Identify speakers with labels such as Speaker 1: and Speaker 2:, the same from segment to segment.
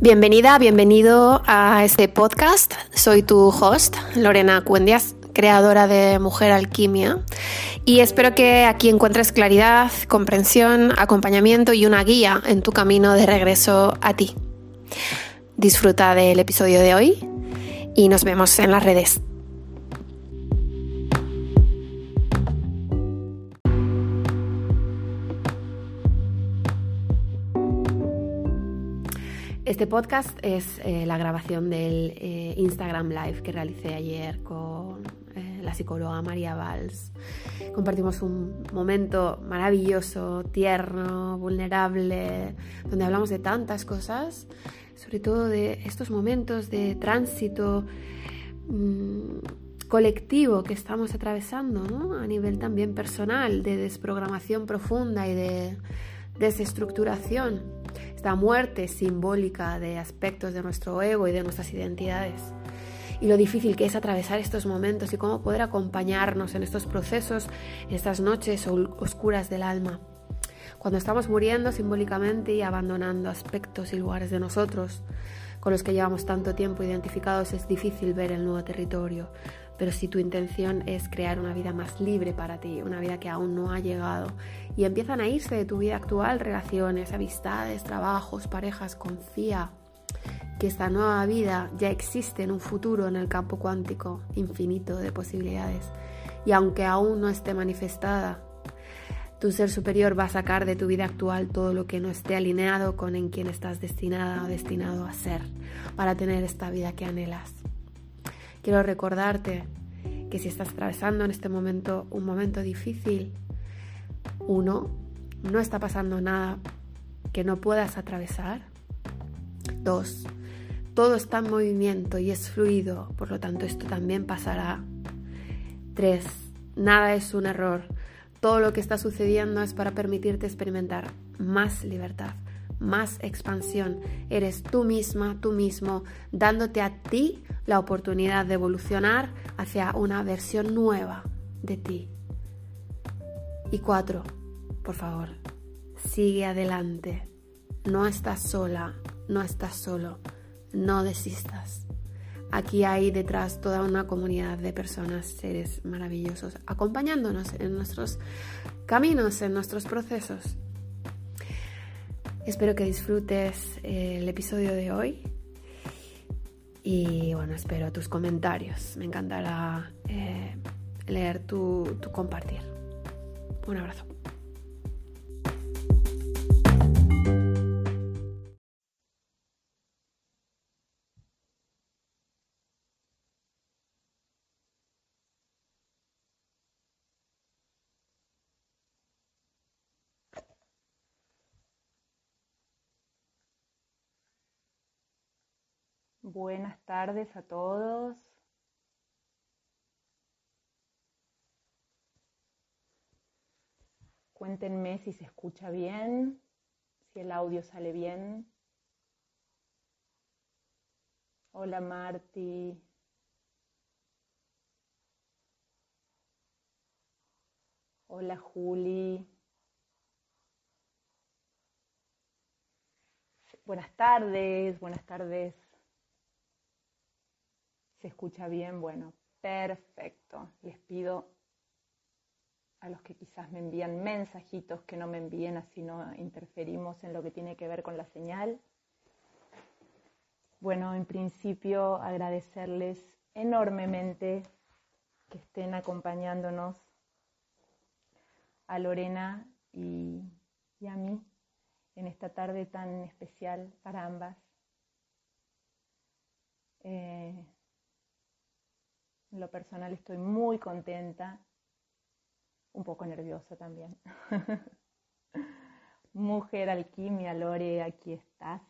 Speaker 1: Bienvenida, bienvenido a este podcast. Soy tu host, Lorena Cuendias, creadora de Mujer Alquimia, y espero que aquí encuentres claridad, comprensión, acompañamiento y una guía en tu camino de regreso a ti. Disfruta del episodio de hoy y nos vemos en las redes. Este podcast es eh, la grabación del eh, Instagram Live que realicé ayer con eh, la psicóloga María Valls. Compartimos un momento maravilloso, tierno, vulnerable, donde hablamos de tantas cosas, sobre todo de estos momentos de tránsito mm, colectivo que estamos atravesando, a nivel también personal, de desprogramación profunda y de desestructuración esta muerte simbólica de aspectos de nuestro ego y de nuestras identidades. Y lo difícil que es atravesar estos momentos y cómo poder acompañarnos en estos procesos, en estas noches oscuras del alma. Cuando estamos muriendo simbólicamente y abandonando aspectos y lugares de nosotros con los que llevamos tanto tiempo identificados, es difícil ver el nuevo territorio, pero si tu intención es crear una vida más libre para ti, una vida que aún no ha llegado, y empiezan a irse de tu vida actual, relaciones, amistades, trabajos, parejas, confía que esta nueva vida ya existe en un futuro en el campo cuántico infinito de posibilidades. Y aunque aún no esté manifestada, tu ser superior va a sacar de tu vida actual todo lo que no esté alineado con en quien estás destinada o destinado a ser para tener esta vida que anhelas. Quiero recordarte que si estás atravesando en este momento un momento difícil, uno, no está pasando nada que no puedas atravesar. Dos, todo está en movimiento y es fluido, por lo tanto esto también pasará. Tres, nada es un error. Todo lo que está sucediendo es para permitirte experimentar más libertad, más expansión. Eres tú misma, tú mismo, dándote a ti la oportunidad de evolucionar hacia una versión nueva de ti. Y cuatro, por favor, sigue adelante. No estás sola, no estás solo, no desistas. Aquí hay detrás toda una comunidad de personas, seres maravillosos, acompañándonos en nuestros caminos, en nuestros procesos. Espero que disfrutes eh, el episodio de hoy y bueno, espero tus comentarios. Me encantará eh, leer tu, tu compartir. Un abrazo.
Speaker 2: Buenas tardes a todos. Cuéntenme si se escucha bien, si el audio sale bien. Hola Marti. Hola Juli. Buenas tardes, buenas tardes ¿Se escucha bien? Bueno, perfecto. Les pido a los que quizás me envían mensajitos que no me envíen así no interferimos en lo que tiene que ver con la señal. Bueno, en principio agradecerles enormemente que estén acompañándonos a Lorena y, a mí en esta tarde tan especial para ambas. Eh, en lo personal estoy muy contenta, un poco nerviosa también. Mujer alquimia, Lore, aquí estás.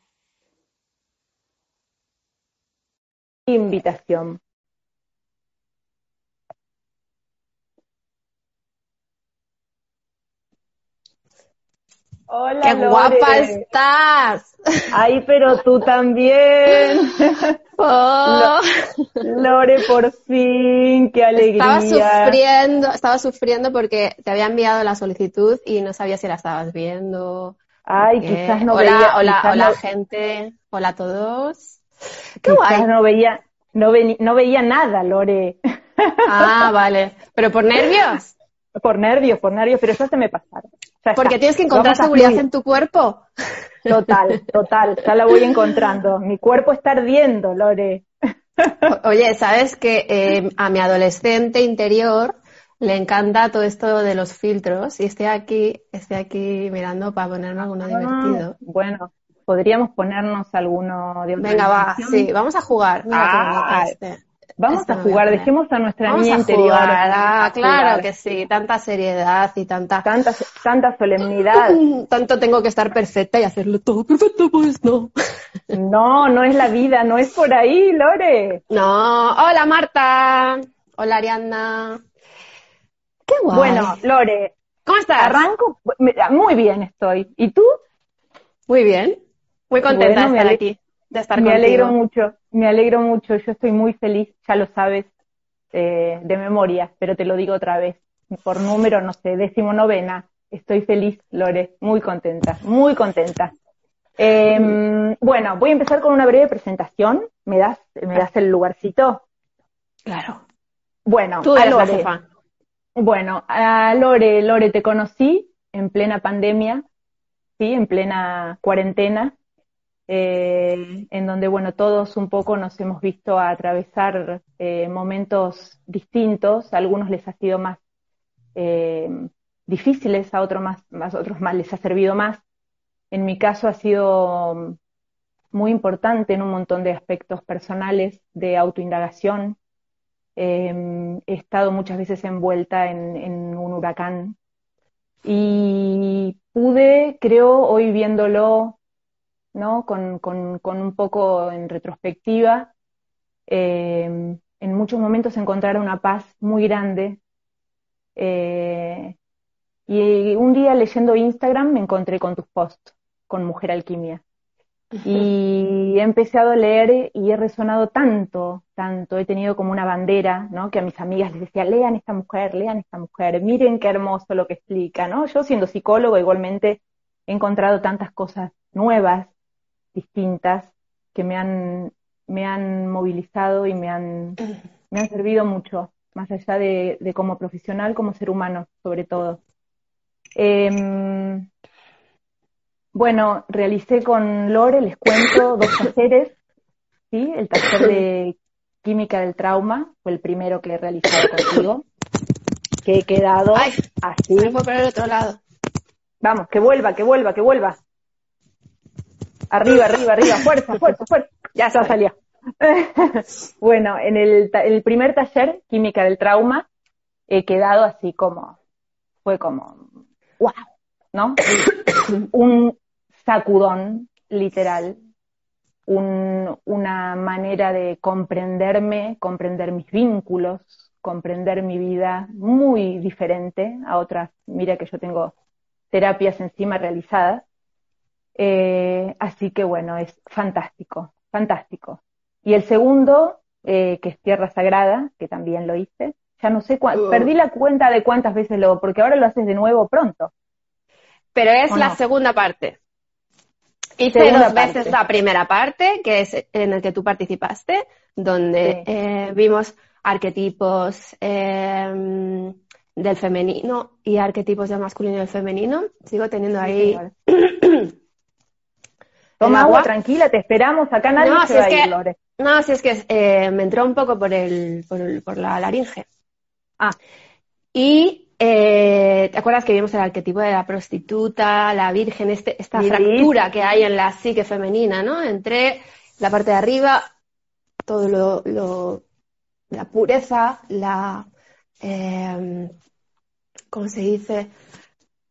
Speaker 2: Invitación.
Speaker 1: Hola, ¡Qué guapa estás!
Speaker 2: Ay, pero tú también. Oh. Lore, por fin, qué alegría.
Speaker 1: Estaba sufriendo, estaba sufriendo porque te había enviado la solicitud y no sabía si la estabas viendo.
Speaker 2: Ay, quizás no
Speaker 3: hola,
Speaker 2: veía.
Speaker 3: Hola,
Speaker 2: quizás
Speaker 3: hola,
Speaker 2: no-
Speaker 3: gente. Hola a todos. Qué
Speaker 2: quizás
Speaker 3: guay.
Speaker 2: no veía, no, veni- no veía nada, Lore.
Speaker 3: Ah, vale. ¿Pero por nervios?
Speaker 2: Por nervios, por nervios, pero ya se me pasaron.
Speaker 3: Porque
Speaker 2: está.
Speaker 3: tienes que encontrar seguridad en tu cuerpo.
Speaker 2: Total, total, ya la voy encontrando. Mi cuerpo está ardiendo, Lore.
Speaker 3: Oye, ¿sabes que eh, a mi adolescente interior le encanta todo esto de los filtros? Y estoy aquí, estoy aquí mirando para ponerme alguno divertido.
Speaker 2: Ah, bueno, podríamos ponernos alguno de
Speaker 3: Venga, va, sí, vamos a jugar. Mira
Speaker 2: Ah,
Speaker 3: este.
Speaker 2: Vamos a jugar, dejemos a nuestra
Speaker 3: Vamos
Speaker 2: niña
Speaker 3: a
Speaker 2: interior.
Speaker 3: jugar, ah,
Speaker 2: a
Speaker 3: claro
Speaker 2: jugar.
Speaker 3: que sí, tanta seriedad y tanta...
Speaker 2: Tanta, tanta solemnidad.
Speaker 3: Tanto tengo que estar perfecta y hacerlo todo perfecto, pues no.
Speaker 2: No, no es la vida, no es por ahí, Lore.
Speaker 3: No, hola Marta, hola Ariana. Qué guay.
Speaker 2: Bueno, Lore,
Speaker 3: ¿cómo estás?
Speaker 2: arranco. Muy bien estoy. ¿Y tú?
Speaker 3: Muy bien, muy contenta
Speaker 2: Bueno,
Speaker 3: de estar aquí, de estar
Speaker 2: Me
Speaker 3: contigo.
Speaker 2: alegro mucho, me alegro mucho. Yo estoy muy feliz, ya lo sabes, eh, de memoria, pero te lo digo otra vez. Por número, no sé, décimo novena. Estoy feliz, Lore, muy contenta, muy contenta. Eh, bueno, voy a empezar con una breve presentación. ¿Me das, me das el lugarcito?
Speaker 3: Claro.
Speaker 2: Bueno,
Speaker 3: Tú
Speaker 2: a
Speaker 3: la
Speaker 2: Lore. Bueno, a Lore, Lore, te conocí en plena pandemia, sí, en plena cuarentena, eh, en donde, bueno, todos un poco nos hemos visto atravesar eh, momentos distintos. A algunos les ha sido más eh, difíciles, a otros más, más, otros más les ha servido más. En mi caso ha sido muy importante en un montón de aspectos personales, de autoindagación, eh, he estado muchas veces envuelta en, en, un huracán y pude, creo, hoy viéndolo, ¿no? Con, con, con un poco en retrospectiva, eh, en muchos momentos encontrar una paz muy grande. Eh, y un día leyendo Instagram me encontré con tus posts, con Mujer Alquimia. Y he empezado a leer y he resonado tanto, tanto, he tenido como una bandera, ¿no? Que a mis amigas les decía, lean esta mujer, lean esta mujer, miren qué hermoso lo que explica, ¿no? Yo siendo psicólogo igualmente he encontrado tantas cosas nuevas, distintas, que me han, me han movilizado y me han, me han servido mucho, más allá de, de como profesional, como ser humano, sobre todo. Eh, bueno, realicé con Lore, les cuento, dos talleres, ¿sí? El taller de química del trauma fue el primero que he realizado contigo, que he quedado
Speaker 3: Ay,
Speaker 2: así.
Speaker 3: Me fue por el otro lado.
Speaker 2: Vamos, que vuelva, que vuelva, que vuelva. Arriba, arriba, arriba, fuerza, fuerza, fuerza. Ya, ya salió. bueno, en el, el primer taller, química del trauma, he quedado así como, fue como, wow, ¿no? un sacudón literal, un, una manera de comprenderme, comprender mis vínculos, comprender mi vida muy diferente a otras. Mira que yo tengo terapias encima realizadas. Eh, así que bueno, es fantástico, fantástico. Y el segundo, eh, que es Tierra Sagrada, que también lo hice, ya no sé,
Speaker 3: Uh.
Speaker 2: perdí la cuenta de cuántas veces lo, porque ahora lo haces de nuevo pronto.
Speaker 3: Pero es
Speaker 2: ¿O
Speaker 3: la
Speaker 2: no?
Speaker 3: segunda parte. Hice
Speaker 2: Segunda
Speaker 3: dos veces la primera parte, que es en el que tú participaste, donde
Speaker 2: Sí.
Speaker 3: eh, vimos arquetipos eh, del femenino y arquetipos del masculino y del femenino. Sigo teniendo ahí.
Speaker 2: Toma
Speaker 3: ¿El
Speaker 2: agua,
Speaker 3: agua?
Speaker 2: tranquila, te esperamos, acá nadie
Speaker 3: No,
Speaker 2: se
Speaker 3: si
Speaker 2: va
Speaker 3: es
Speaker 2: a ir,
Speaker 3: que-
Speaker 2: Lore.
Speaker 3: No, si es que eh, me entró un poco por el, por, el- por la laringe.
Speaker 2: Ah.
Speaker 3: Y eh, ¿te acuerdas que vimos el arquetipo de la prostituta, la virgen, este, esta fractura que hay en la psique femenina, ¿no? Entre la parte de arriba, todo lo, lo- la pureza, la, eh, ¿cómo se dice?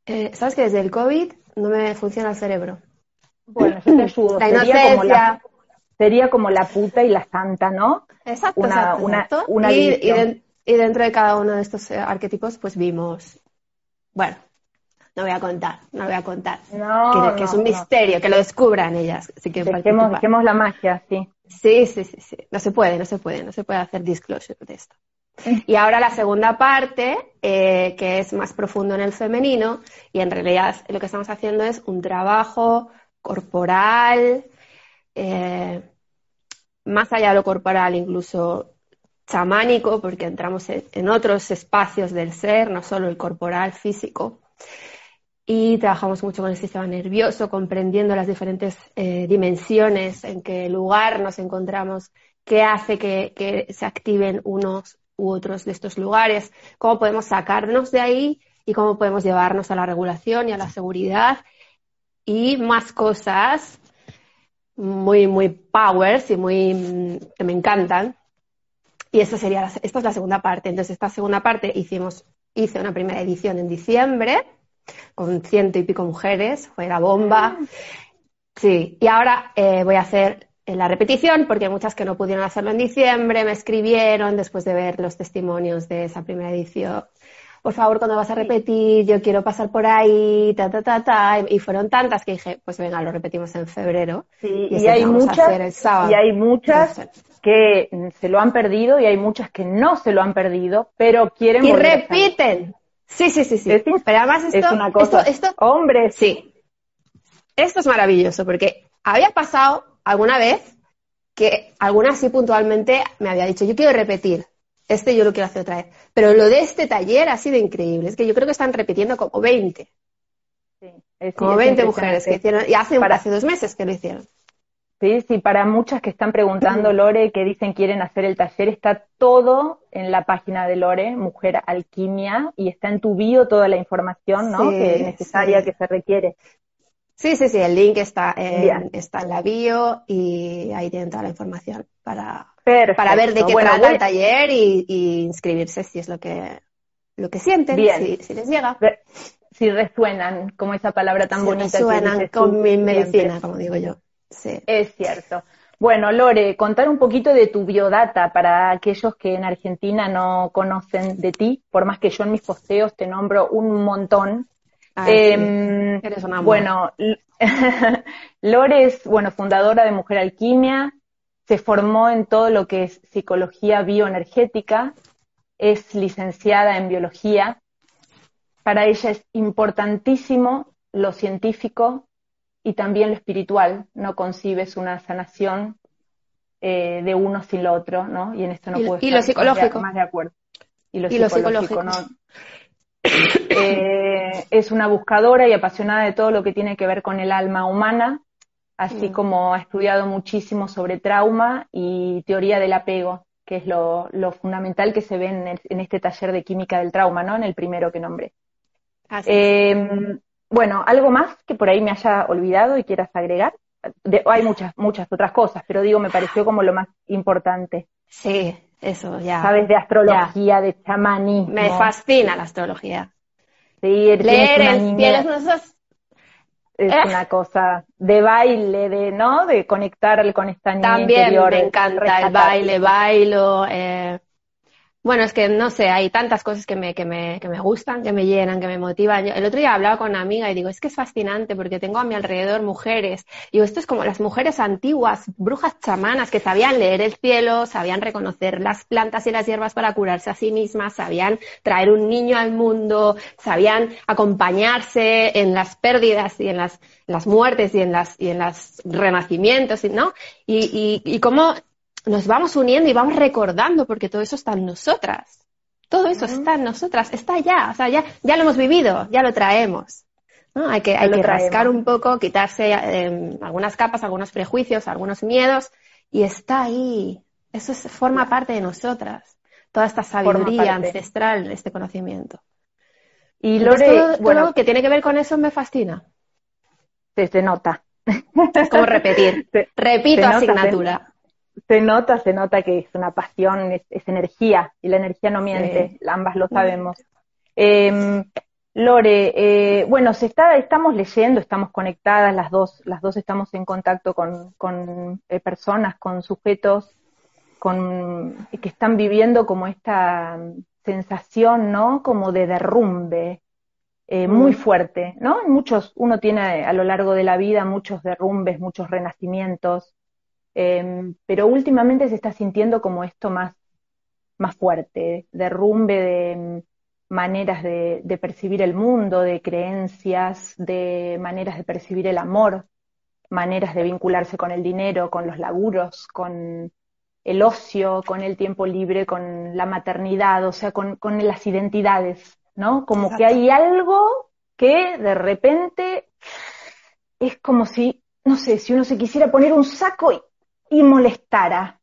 Speaker 3: Eh, ¿Sabes que desde el COVID no me funciona el cerebro?
Speaker 2: Bueno, yo te ayudo.
Speaker 3: La
Speaker 2: Sería como la, sería como la puta y la santa, ¿no?
Speaker 3: Exacto,
Speaker 2: Una-
Speaker 3: exacto,
Speaker 2: una-
Speaker 3: exacto.
Speaker 2: una
Speaker 3: y, y den- y dentro de cada uno de estos eh, arquetipos, pues vimos, bueno, no voy a contar, no voy a contar,
Speaker 2: No,
Speaker 3: que, que
Speaker 2: no,
Speaker 3: es un
Speaker 2: no.
Speaker 3: misterio, que lo descubran ellas, si quieren
Speaker 2: Dejemos, dejemos la magia, sí.
Speaker 3: Sí, sí, sí, sí, no se puede, no se puede, no se puede hacer disclosure de esto. Y ahora la segunda parte, eh, que es más profundo en el femenino, y en realidad lo que estamos haciendo es un trabajo corporal, eh, más allá de lo corporal, incluso chamánico, porque entramos en otros espacios del ser, no solo el corporal, físico. Y trabajamos mucho con el sistema nervioso, comprendiendo las diferentes eh, dimensiones en qué lugar nos encontramos, qué hace que, que se activen unos u otros de estos lugares, cómo podemos sacarnos de ahí y cómo podemos llevarnos a la regulación y a la seguridad y más cosas muy, muy powers y muy mm, que me encantan. Y esta sería, esta es la segunda parte. Entonces, esta segunda parte hicimos, hice una primera edición en diciembre con ciento y pico mujeres, fue la bomba. Sí, y ahora eh, voy a hacer la repetición porque hay muchas que no pudieron hacerlo en diciembre, me escribieron después de ver los testimonios de esa primera edición por favor, cuando vas a repetir, yo quiero pasar por ahí, ta, ta, ta, ta. Y fueron tantas que dije, pues venga, lo repetimos en febrero.
Speaker 2: Sí, y, hay muchas, y hay muchas que se lo han perdido y hay muchas que no se lo han perdido, pero quieren
Speaker 3: Y repiten. Sí, sí, sí, sí. pero además esto,
Speaker 2: es una cosa.
Speaker 3: Esto,
Speaker 2: Hombre.
Speaker 3: Sí. Esto es maravilloso porque había pasado alguna vez que alguna así puntualmente me había dicho, yo quiero repetir este yo lo quiero hacer otra vez. Pero lo de este taller ha sido increíble. Es que yo creo que están repitiendo como 20. Sí, como 20 mujeres que hicieron, y hace, hace dos meses que lo hicieron.
Speaker 2: Sí, sí, para muchas que están preguntando, Lore, que dicen quieren hacer el taller, está todo en la página de Lore, Mujer Alquimia, y está en tu bio toda la información, ¿no? que es necesaria, que se requiere.
Speaker 3: Sí, sí, sí, el link está en, está en la bio y ahí tienen toda la información para, para ver de qué trata el taller y, inscribirse si es lo que, lo que sienten, Si, les llega.
Speaker 2: si resuenan, como esa palabra tan bonita.
Speaker 3: Resuenan con mi medicina, como digo yo. Sí.
Speaker 2: Es cierto. Bueno, Lore, contar un poquito de tu biodata para aquellos que en Argentina no conocen de ti, por más que yo en mis posteos te nombro un montón.
Speaker 3: Em,
Speaker 2: bueno, Lore es, bueno, fundadora de Mujer Alquimia, se formó en todo lo que es psicología bioenergética, es licenciada en biología. Para ella es importantísimo lo científico y también lo espiritual. No concibes una sanación eh, de uno sin lo otro, ¿no? Y en esto no puedo
Speaker 3: estar lo psicológico.
Speaker 2: Más, de, acuerdo.
Speaker 3: Y lo psicológico, ¿no?
Speaker 2: Eh, es una buscadora y apasionada de todo lo que tiene que ver con el alma humana, así mm. como ha estudiado muchísimo sobre trauma y teoría del apego, que es lo, fundamental que se ve en, este taller de química del trauma, ¿no? En el primero que nombré. Em, bueno, ¿algo más que por ahí me haya olvidado y quieras agregar? hay muchas, muchas otras cosas, pero digo, me pareció como lo más importante.
Speaker 3: Sí, eso ya.
Speaker 2: Sabes de astrología, de chamanismo.
Speaker 3: Me fascina la astrología.
Speaker 2: Sí, leer el, es eh. una cosa de baile, de, ¿no? De conectar con esta niña
Speaker 3: También me encanta el baile, bailo, eh, bueno, es que no sé, hay tantas cosas que me, que me, que me gustan, que me llenan, que me motivan. el otro día hablaba con una amiga y digo, es que es fascinante porque tengo a mi alrededor mujeres. Digo, esto es como las mujeres antiguas, brujas chamanas que sabían leer el cielo, sabían reconocer las plantas y las hierbas para curarse a sí mismas, sabían traer un niño al mundo, sabían acompañarse en las pérdidas y en las, las muertes y en las, y en los renacimientos, ¿no? Y, y, y cómo nos vamos uniendo y vamos recordando porque todo eso está en nosotras. Todo eso está en nosotras, está ya, o sea, ya, ya lo hemos vivido, ya lo traemos. ¿no? Hay que, hay que rascar un poco, quitarse em, algunas capas, algunos prejuicios, algunos miedos, y está ahí. Eso forma parte de nosotras. Toda esta sabiduría ancestral, este conocimiento. Y Lore, bueno, que tiene que ver con eso me fascina.
Speaker 2: Se, nota.
Speaker 3: Es como repetir. Repito asignatura
Speaker 2: se nota, se nota que es una pasión, es, energía, y la energía no miente, ambas lo sabemos. Em, Lore, eh, bueno, se está, estamos leyendo, estamos conectadas, las dos, las dos estamos en contacto con, con eh, personas, con sujetos, con, que están viviendo como esta sensación, ¿no? Como de derrumbe, eh, muy mm. fuerte, ¿no? Muchos, uno tiene a lo largo de la vida muchos derrumbes, muchos renacimientos, Em, pero últimamente se está sintiendo como esto más, más fuerte, derrumbe de mm, maneras de, de, percibir el mundo, de creencias, de maneras de percibir el amor, maneras de vincularse con el dinero, con los laburos, con el ocio, con el tiempo libre, con la maternidad, o sea, con, con las identidades, ¿no? Como que hay algo que de repente es como si, no sé, si uno se quisiera poner un saco y, y molestara.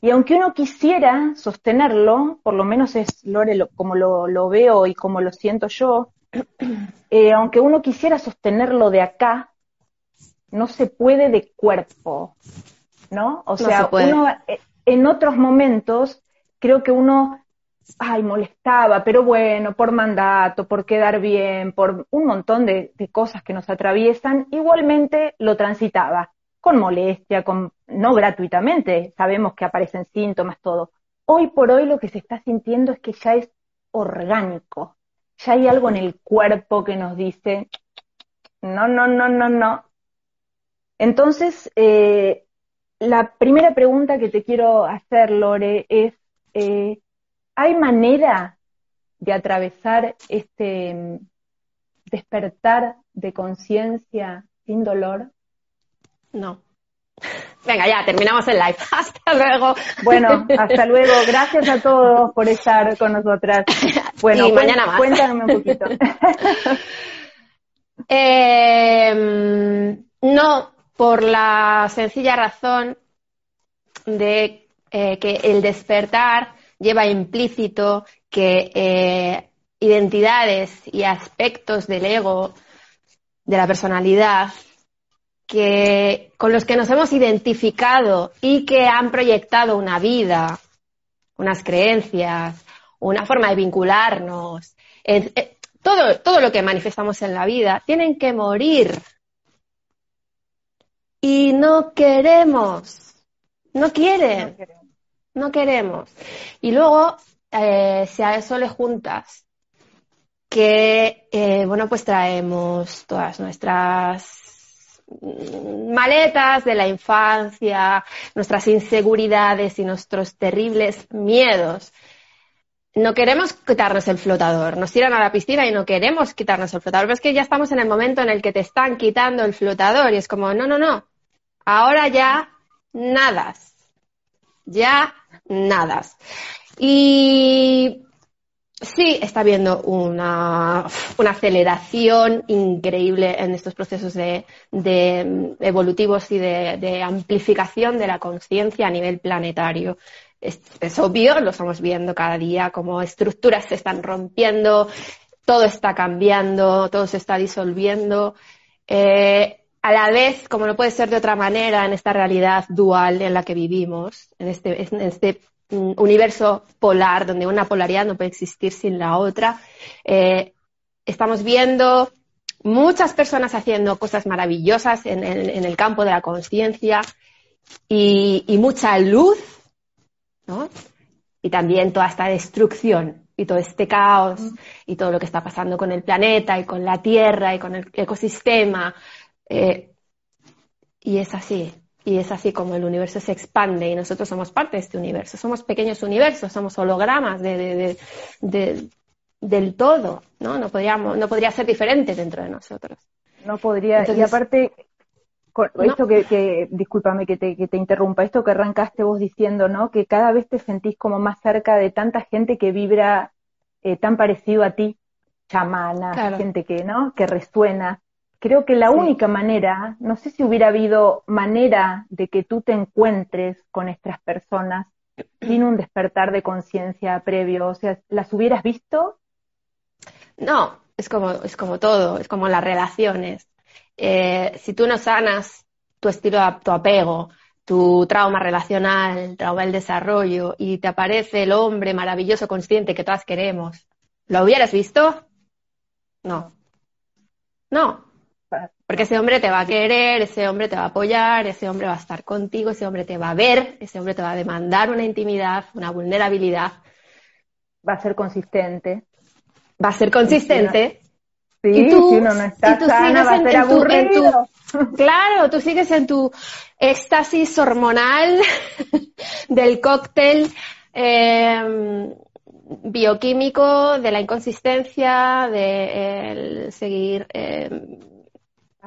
Speaker 2: Y aunque uno quisiera sostenerlo, por lo menos es Lore como lo, lo, veo y como lo siento yo, eh, aunque uno quisiera sostenerlo de acá, no se puede de cuerpo, ¿no? O sea, uno eh, en otros momentos creo que uno, ay, molestaba, pero bueno, por mandato, por quedar bien, por un montón de, de cosas que nos atraviesan, igualmente lo transitaba, con molestia, no gratuitamente, sabemos que aparecen síntomas, todo. Hoy por hoy lo que se está sintiendo es que ya es orgánico, ya hay algo en el cuerpo que nos dice, no, no, no, no, no, entonces, eh, la primera pregunta que te quiero hacer, Lore, es, eh, ¿hay manera de atravesar este despertar de conciencia sin dolor?
Speaker 3: No. Venga, ya, terminamos el live. Hasta luego.
Speaker 2: Bueno, hasta luego. Gracias a todos por estar con nosotras. Bueno,
Speaker 3: y mañana más.
Speaker 2: Cuéntame un poquito.
Speaker 3: eh, no, por la sencilla razón de eh, que el despertar lleva implícito que eh, identidades y aspectos del ego, de la personalidad, que, con los que nos hemos identificado y que han proyectado una vida, unas creencias, una forma de vincularnos, eh, todo, todo lo que manifestamos en la vida, tienen que morir y no queremos, no quieren, no queremos. Y luego, eh, si a eso le juntas que, eh, bueno, pues traemos todas nuestras maletas de la infancia, nuestras inseguridades y nuestros terribles miedos. No queremos quitarnos el flotador, nos tiran a la piscina y no queremos quitarnos el flotador, pero es que ya estamos en el momento en el que te están quitando el flotador y es como, no, no, no, Ahora ya nadas. Ya nadas. Y sí, está habiendo una, una aceleración increíble en estos procesos de, de evolutivos y de, amplificación de la conciencia a nivel planetario. Es, obvio, lo estamos viendo cada día, como estructuras se están rompiendo, todo está cambiando, todo se está disolviendo. Eh, a la vez, como no puede ser de otra manera en esta realidad dual en la que vivimos, en este, en este mm, universo polar, donde una polaridad no puede existir sin la otra, eh, estamos viendo muchas personas haciendo cosas maravillosas en, en, en el campo de la conciencia y, y, mucha luz, ¿no? Y también toda esta destrucción y todo este caos y todo lo que está pasando con el planeta y con la Tierra y con el ecosistema, eh, y es así, y es así como el universo se expande y nosotros somos parte de este universo. Somos pequeños universos, somos hologramas de, de, de, del todo, ¿no? No, podríamos, no podría ser diferente dentro de nosotros.
Speaker 2: No podría, Entonces, y aparte, con no. esto que, que, discúlpame que te, que te interrumpa, esto que arrancaste vos diciendo, ¿no? Que cada vez te sentís como más cerca de tanta gente que vibra eh, tan parecido a ti, chamana, claro. gente que, ¿no? Que resuena. Creo que la sí. única manera, no sé si hubiera habido manera de que tú te encuentres con estas personas sin un despertar de conciencia previo, o sea, ¿las hubieras visto?
Speaker 3: No, es como, es como todo, es como las relaciones. Eh, si tú no sanas tu estilo de tu apego, tu trauma relacional, el trauma del desarrollo, y te aparece el hombre maravilloso, consciente que todas queremos, ¿lo hubieras visto? No. No, porque ese hombre te va a querer, ese hombre te va a apoyar, ese hombre va a estar contigo, ese hombre te va a ver, ese hombre te va a demandar una intimidad, una vulnerabilidad.
Speaker 2: Va a ser consistente.
Speaker 3: Va a ser consistente.
Speaker 2: Sí, y tú, si uno no está tú sana, va a ser aburrido.
Speaker 3: Tu, claro, tú sigues en tu éxtasis hormonal del cóctel em, bioquímico de la inconsistencia, de seguir em,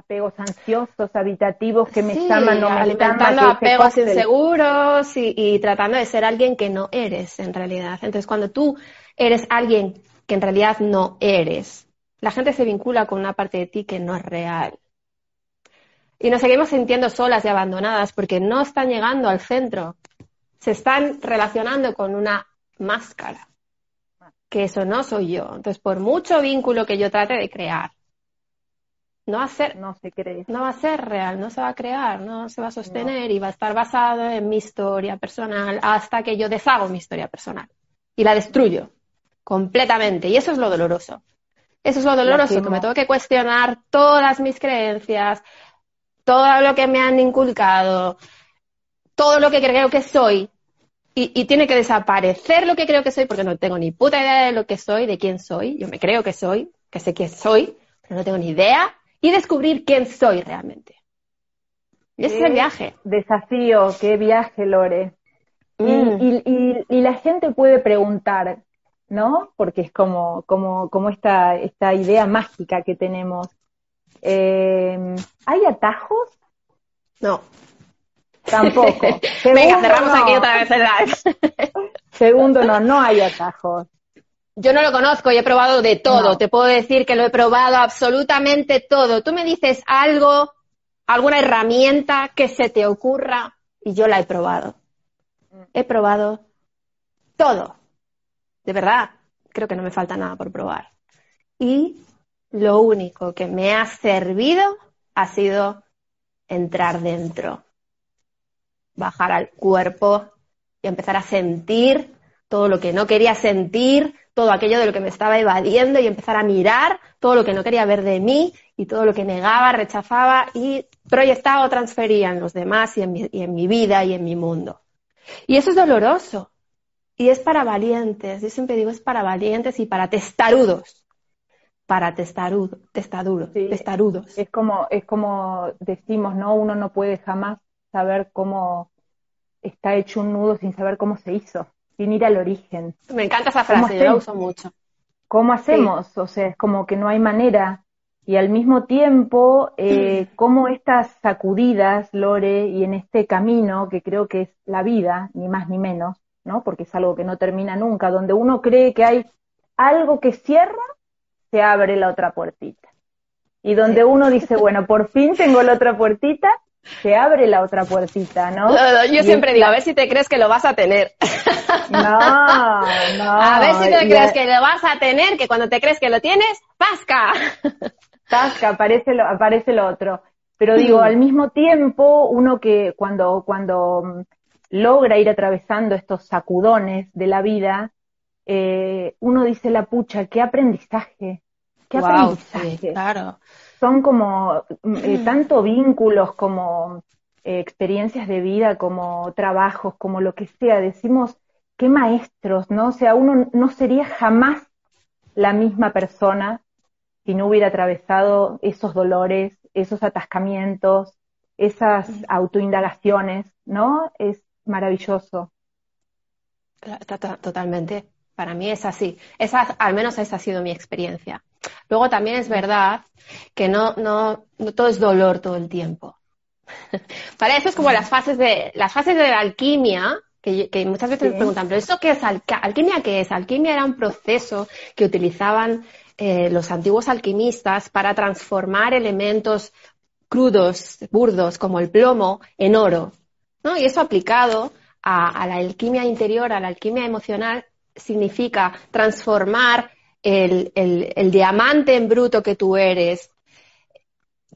Speaker 2: apegos ansiosos, habitativos que me llaman o me
Speaker 3: alimentando apegos inseguros y, tratando de ser alguien que no eres en realidad. Entonces, cuando tú eres alguien que en realidad no eres, la gente se vincula con una parte de ti que no es real. Y nos seguimos sintiendo solas y abandonadas porque no están llegando al centro. Se están relacionando con una máscara, que eso no soy yo. Entonces, por mucho vínculo que yo trate de crear, no va a ser,
Speaker 2: no se cree.
Speaker 3: No va a ser real, no se va a crear, no se va a sostener y va a estar basado en mi historia personal hasta que yo deshago mi historia personal y la destruyo completamente. Y eso es lo doloroso. Eso es lo doloroso, que me tengo que cuestionar todas mis creencias, todo lo que me han inculcado, todo lo que creo que soy, y, y, tiene que desaparecer lo que creo que soy, porque no tengo ni puta idea de lo que soy, de quién soy. Yo me creo que soy, que sé quién soy, pero no tengo ni idea y descubrir quién soy realmente. Y ese es el viaje.
Speaker 2: Desafío, qué viaje, Lore. Mm. Y, la gente puede preguntar, ¿no? Porque es como, como, como esta, esta idea mágica que tenemos. Eh, ¿Hay atajos?
Speaker 3: No.
Speaker 2: Tampoco.
Speaker 3: Venga, cerramos aquí otra vez el live.
Speaker 2: Segundo, no, no hay atajos.
Speaker 3: Yo no lo conozco y he probado de todo. Te puedo decir que lo he probado absolutamente todo. Tú me dices algo, alguna herramienta que se te ocurra y yo la he probado. He probado todo. De verdad, creo que no me falta nada por probar. Y lo único que me ha servido ha sido entrar dentro, bajar al cuerpo y empezar a sentir todo lo que no quería sentir, todo aquello de lo que me estaba evadiendo y empezar a mirar todo lo que no quería ver de mí y todo lo que negaba, rechazaba y proyectaba o transfería en los demás y en mi, y en mi vida y en mi mundo. Y eso es doloroso. Y es para valientes. Yo siempre digo, es para valientes y para testarudos. Para testarudos, testaduros, testarudos.
Speaker 2: Es como, es como decimos, ¿no? Uno no puede jamás saber cómo está hecho un nudo sin saber cómo se hizo sin ir al origen.
Speaker 3: Me encanta esa frase, yo la uso mucho.
Speaker 2: ¿Cómo hacemos? O sea, es como que no hay manera. Y al mismo tiempo, eh, cómo estas sacudidas, Lore, y en este camino, que creo que es la vida, ni más ni menos, ¿no? Porque es algo que no termina nunca, donde uno cree que hay algo que cierra, se abre la otra puertita. Y donde uno dice, bueno, por fin tengo la otra puertita, se abre la otra puertita, ¿no?
Speaker 3: yo siempre digo, a ver si te crees que lo vas a tener.
Speaker 2: No, no.
Speaker 3: A ver si te crees que lo vas a tener, que cuando te crees que lo tienes, ¡pasca!
Speaker 2: ¡Pasca! aparece lo, aparece lo otro. Pero digo, al mismo tiempo, uno que cuando, cuando mm, logra ir atravesando estos sacudones de la vida, eh, uno dice la pucha, qué aprendizaje, qué aprendizaje.
Speaker 3: claro
Speaker 2: son como mm, eh, tanto vínculos como eh, experiencias de vida, como trabajos, como lo que sea. Decimos, qué maestros, ¿no? O sea, uno no sería jamás la misma persona si no hubiera atravesado esos dolores, esos atascamientos, esas autoindagaciones, ¿no? Es maravilloso.
Speaker 3: Totalmente. Para mí es así. Esa, al menos esa ha sido mi experiencia. Luego también es verdad que no, no, no todo es dolor todo el tiempo. Para eso es como las fases de, las fases de la alquimia, que, que muchas veces me preguntan, pero ¿eso qué es alquimia? ¿Qué es? Alquimia era un proceso que utilizaban eh, los antiguos alquimistas para transformar elementos crudos, burdos, como el plomo, en oro. ¿no? Y eso aplicado a, la alquimia interior, a la alquimia emocional, significa transformar el, diamante en bruto que tú eres,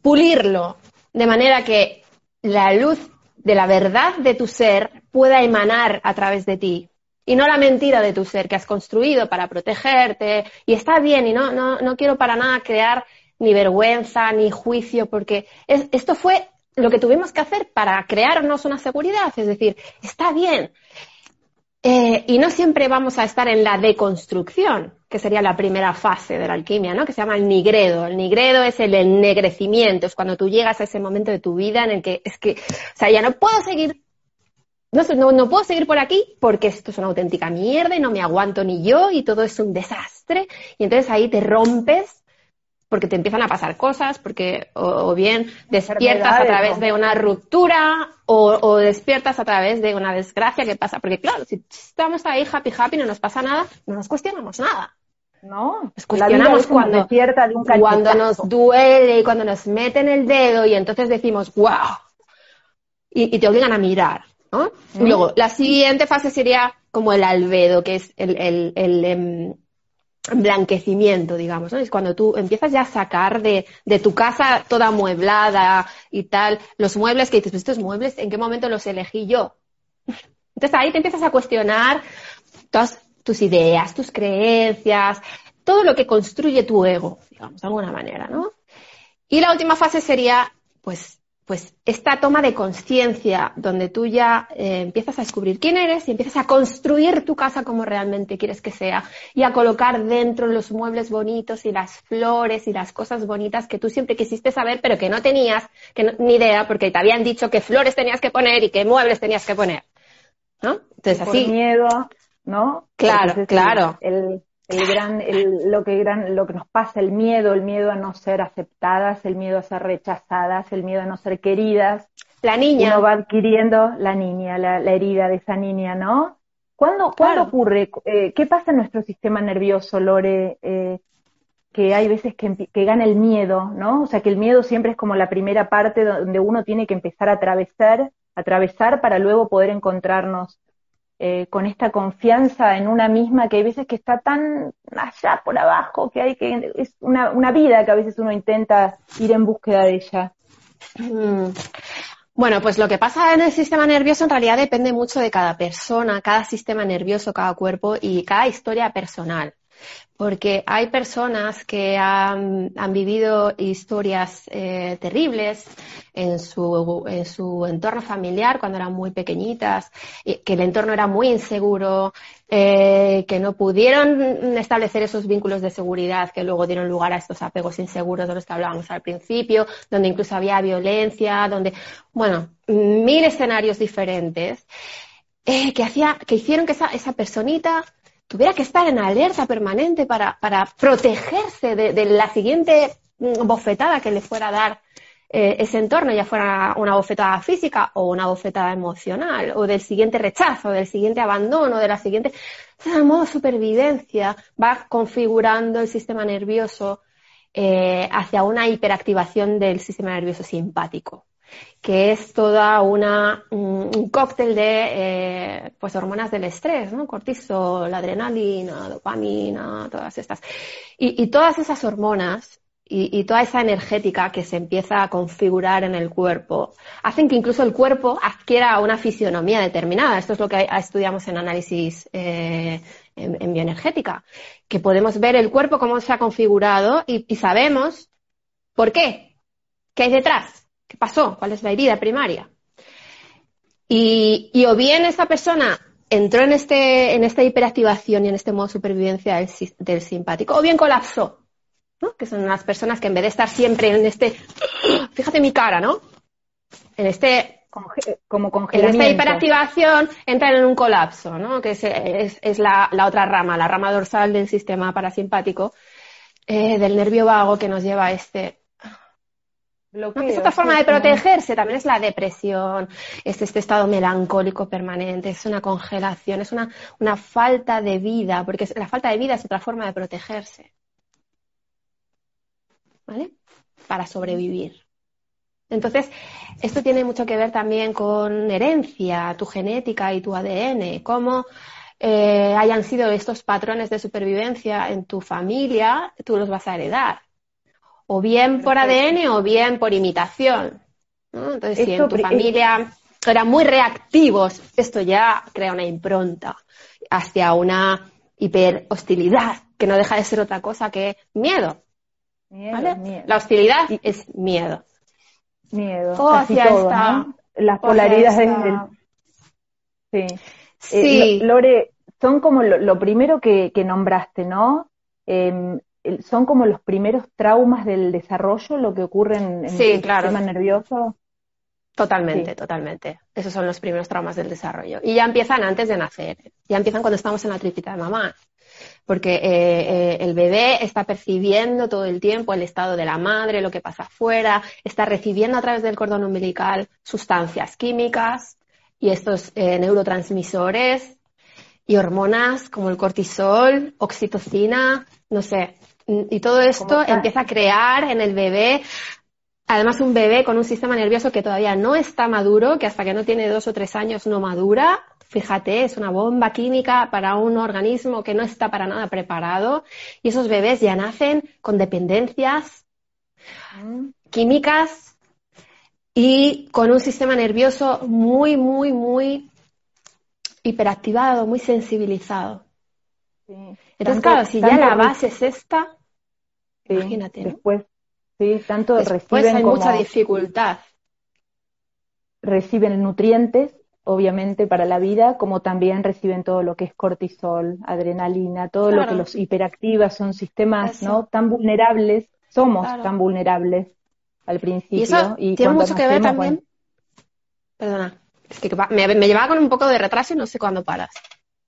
Speaker 3: pulirlo de manera que la luz de la verdad de tu ser pueda emanar a través de ti. Y no la mentira de tu ser que has construido para protegerte y está bien y no, no, no quiero para nada crear ni vergüenza ni juicio porque esto fue lo que tuvimos que hacer para crearnos una seguridad, es decir, está bien, eh, y no siempre vamos a estar en la deconstrucción, que sería la primera fase de la alquimia, ¿no? Que se llama el nigredo. El nigredo es el ennegrecimiento, es cuando tú llegas a ese momento de tu vida en el que es que, o sea, ya no puedo seguir no, no, puedo seguir por aquí porque esto es una auténtica mierda y no me aguanto ni yo y todo es un desastre. Y entonces ahí te rompes porque te empiezan a pasar cosas, porque o, bien despiertas a través de una ruptura o, despiertas a través de una desgracia que pasa. Porque claro, si estamos ahí happy happy, no nos pasa nada, no nos cuestionamos nada.
Speaker 2: No,
Speaker 3: nos cuestionamos cuando, cuando nos duele y cuando nos meten el dedo y entonces decimos, wow, y, te obligan a mirar. ¿no? Luego, la siguiente fase sería como el albedo, que es el, el, el, em, blanquecimiento, digamos, ¿no? Es cuando tú empiezas ya a sacar de, de, tu casa toda amueblada y tal, los muebles que dices, pues estos muebles, ¿en qué momento los elegí yo? Entonces ahí te empiezas a cuestionar todas tus ideas, tus creencias, todo lo que construye tu ego, digamos, de alguna manera, ¿no? Y la última fase sería, pues, pues esta toma de conciencia donde tú ya eh, empiezas a descubrir quién eres y empiezas a construir tu casa como realmente quieres que sea y a colocar dentro los muebles bonitos y las flores y las cosas bonitas que tú siempre quisiste saber pero que no tenías que ni idea porque te habían dicho qué flores tenías que poner y qué muebles tenías que poner. ¿No?
Speaker 2: Entonces así. miedo, ¿no?
Speaker 3: Claro, claro
Speaker 2: el gran, el, lo, que gran, lo que nos pasa, el miedo, el miedo a no ser aceptadas, el miedo a ser rechazadas, el miedo a no ser queridas.
Speaker 3: La niña.
Speaker 2: Uno va adquiriendo la niña, la, herida de esa niña, ¿no? ¿Cuándo, ocurre? Eh, ¿Qué pasa en nuestro sistema nervioso, Lore? Eh, que hay veces que, que, gana el miedo, ¿no? O sea, que el miedo siempre es como la primera parte donde uno tiene que empezar a atravesar, atravesar para luego poder encontrarnos eh, con esta confianza en una misma que hay veces que está tan allá por abajo que hay que es una, una vida que a veces uno intenta ir en búsqueda de ella.
Speaker 3: Mm. Bueno, pues lo que pasa en el sistema nervioso en realidad depende mucho de cada persona, cada sistema nervioso, cada cuerpo y cada historia personal porque hay personas que han, vivido historias eh, terribles en su, en su, entorno familiar cuando eran muy pequeñitas, que el entorno era muy inseguro, eh, que no pudieron establecer esos vínculos de seguridad que luego dieron lugar a estos apegos inseguros de los que hablábamos al principio, donde incluso había violencia, donde, bueno, mil escenarios diferentes. Eh, que, hacía, que hicieron que esa, esa personita tuviera que estar en alerta permanente para, para protegerse de, la siguiente mm, bofetada que le fuera a dar eh, ese entorno, ya fuera una bofetada física o una bofetada emocional, o del siguiente rechazo, del siguiente abandono, de la siguiente. Ese modo supervivencia va configurando el sistema nervioso eh, hacia una hiperactivación del sistema nervioso simpático que es toda una, un cóctel de eh, pues hormonas del estrés, ¿no? Cortisol, adrenalina, dopamina, todas estas. Y, todas esas hormonas y, toda esa energética que se empieza a configurar en el cuerpo hacen que incluso el cuerpo adquiera una fisionomía determinada. Esto es lo que estudiamos en análisis eh, en, bioenergética, que podemos ver el cuerpo cómo se ha configurado y, y sabemos por qué, qué hay detrás. ¿Qué pasó? ¿Cuál es la herida primaria? Y, o bien esa persona entró en, este, en esta hiperactivación y en este modo de supervivencia del, simpático, o bien colapsó, ¿no? que son las personas que en vez de estar siempre en este, fíjate mi cara, ¿no? En este,
Speaker 2: como congelamiento.
Speaker 3: En esta hiperactivación entran en un colapso, ¿no? que es, la, otra rama, la rama dorsal del sistema parasimpático, eh, del nervio vago que nos lleva a este es otra forma de protegerse, también es la depresión, es este estado melancólico permanente, es una congelación, es una, una falta de vida, porque la falta de vida es otra forma de protegerse. ¿Vale? Para sobrevivir. Entonces, esto tiene mucho que ver también con herencia, tu genética y tu ADN, cómo eh, hayan sido estos patrones de supervivencia en tu familia, tú los vas a heredar o bien por ADN o bien por imitación. Entonces, si en tu familia eran muy reactivos, esto ya crea una impronta hacia una hiperhostilidad, que no deja de ser otra cosa que miedo. La hostilidad es miedo.
Speaker 2: Miedo. O hacia esta, Las polaridades Sí. sí. Eh, Lore, son como lo, primero que, nombraste, ¿no? Em, son como los primeros traumas del desarrollo, lo que ocurre en, el sistema nervioso.
Speaker 3: Totalmente, totalmente. Esos son los primeros traumas del desarrollo. Y ya empiezan antes de nacer, ya empiezan cuando estamos en la tripita de mamá, porque eh, eh, el bebé está percibiendo todo el tiempo el estado de la madre, lo que pasa afuera, está recibiendo a través del cordón umbilical sustancias químicas y estos eh, neurotransmisores y hormonas como el cortisol, oxitocina, no sé. Y todo esto empieza a crear en el bebé Además, un bebé con un sistema nervioso que todavía no está maduro, que hasta que no tiene dos o tres años no madura, fíjate, es una bomba química para un organismo que no está para nada preparado. Y esos bebés ya nacen con dependencias químicas y con un sistema nervioso muy, muy, muy hiperactivado, muy sensibilizado. Entonces, claro, si ya la base es esta, imagínate.
Speaker 2: Después, Sí, tanto
Speaker 3: Después hay mucha dificultad.
Speaker 2: Reciben nutrientes, obviamente, para la vida, como también reciben todo lo que es cortisol, adrenalina, todo lo que los hiperactiva, son sistemas ¿no? tan vulnerables, somos tan vulnerables al principio.
Speaker 3: Y eso tiene mucho que ver también. Perdona, es que me, llevaba con un poco de retraso y no sé cuándo paras.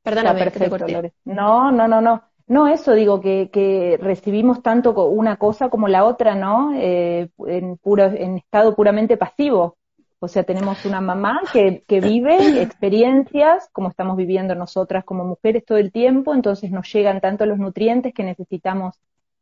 Speaker 3: Perdona,
Speaker 2: perfecto, No, no, no, no. No, eso digo, que, recibimos tanto una cosa como la otra, ¿no? Eh, en, puro, en estado puramente pasivo. O sea, tenemos una mamá que, que vive experiencias como estamos viviendo nosotras como mujeres todo el tiempo, entonces nos llegan tanto los nutrientes que necesitamos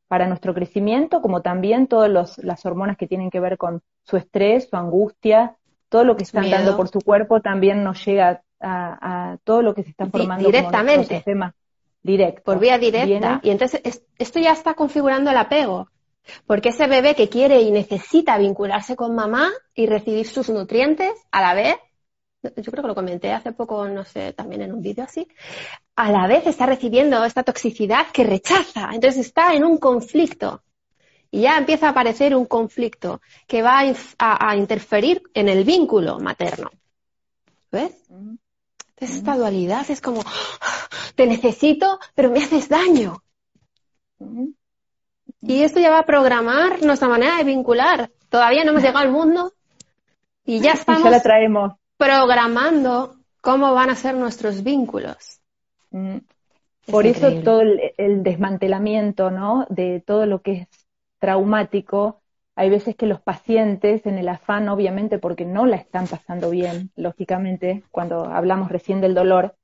Speaker 2: para nuestro crecimiento, como también todas las hormonas que tienen que ver con su estrés, su angustia, todo lo que están dando por su cuerpo también nos llega a, todo lo que se está formando
Speaker 3: directamente.
Speaker 2: Como directo.
Speaker 3: Por vía directa. Y entonces esto ya está configurando el apego. Porque ese bebé que quiere y necesita vincularse con mamá y recibir sus nutrientes a la vez, yo creo que lo comenté hace poco, no sé, también en un vídeo así, a la vez está recibiendo esta toxicidad que rechaza. Entonces está en un conflicto. Y ya empieza a aparecer un conflicto que va a, interferir en el vínculo materno. ¿Ves? Entonces esta dualidad es como, te necesito, pero me haces daño. Y esto ya va a programar nuestra manera de vincular. Todavía no hemos llegado al mundo y ya estamos
Speaker 2: traemos.
Speaker 3: programando cómo van a ser nuestros vínculos.
Speaker 2: Mm. Por eso todo el, desmantelamiento, ¿no? De todo lo que es traumático. Hay veces que los pacientes, en el afán, obviamente, porque no la están pasando bien, lógicamente, cuando hablamos recién del dolor,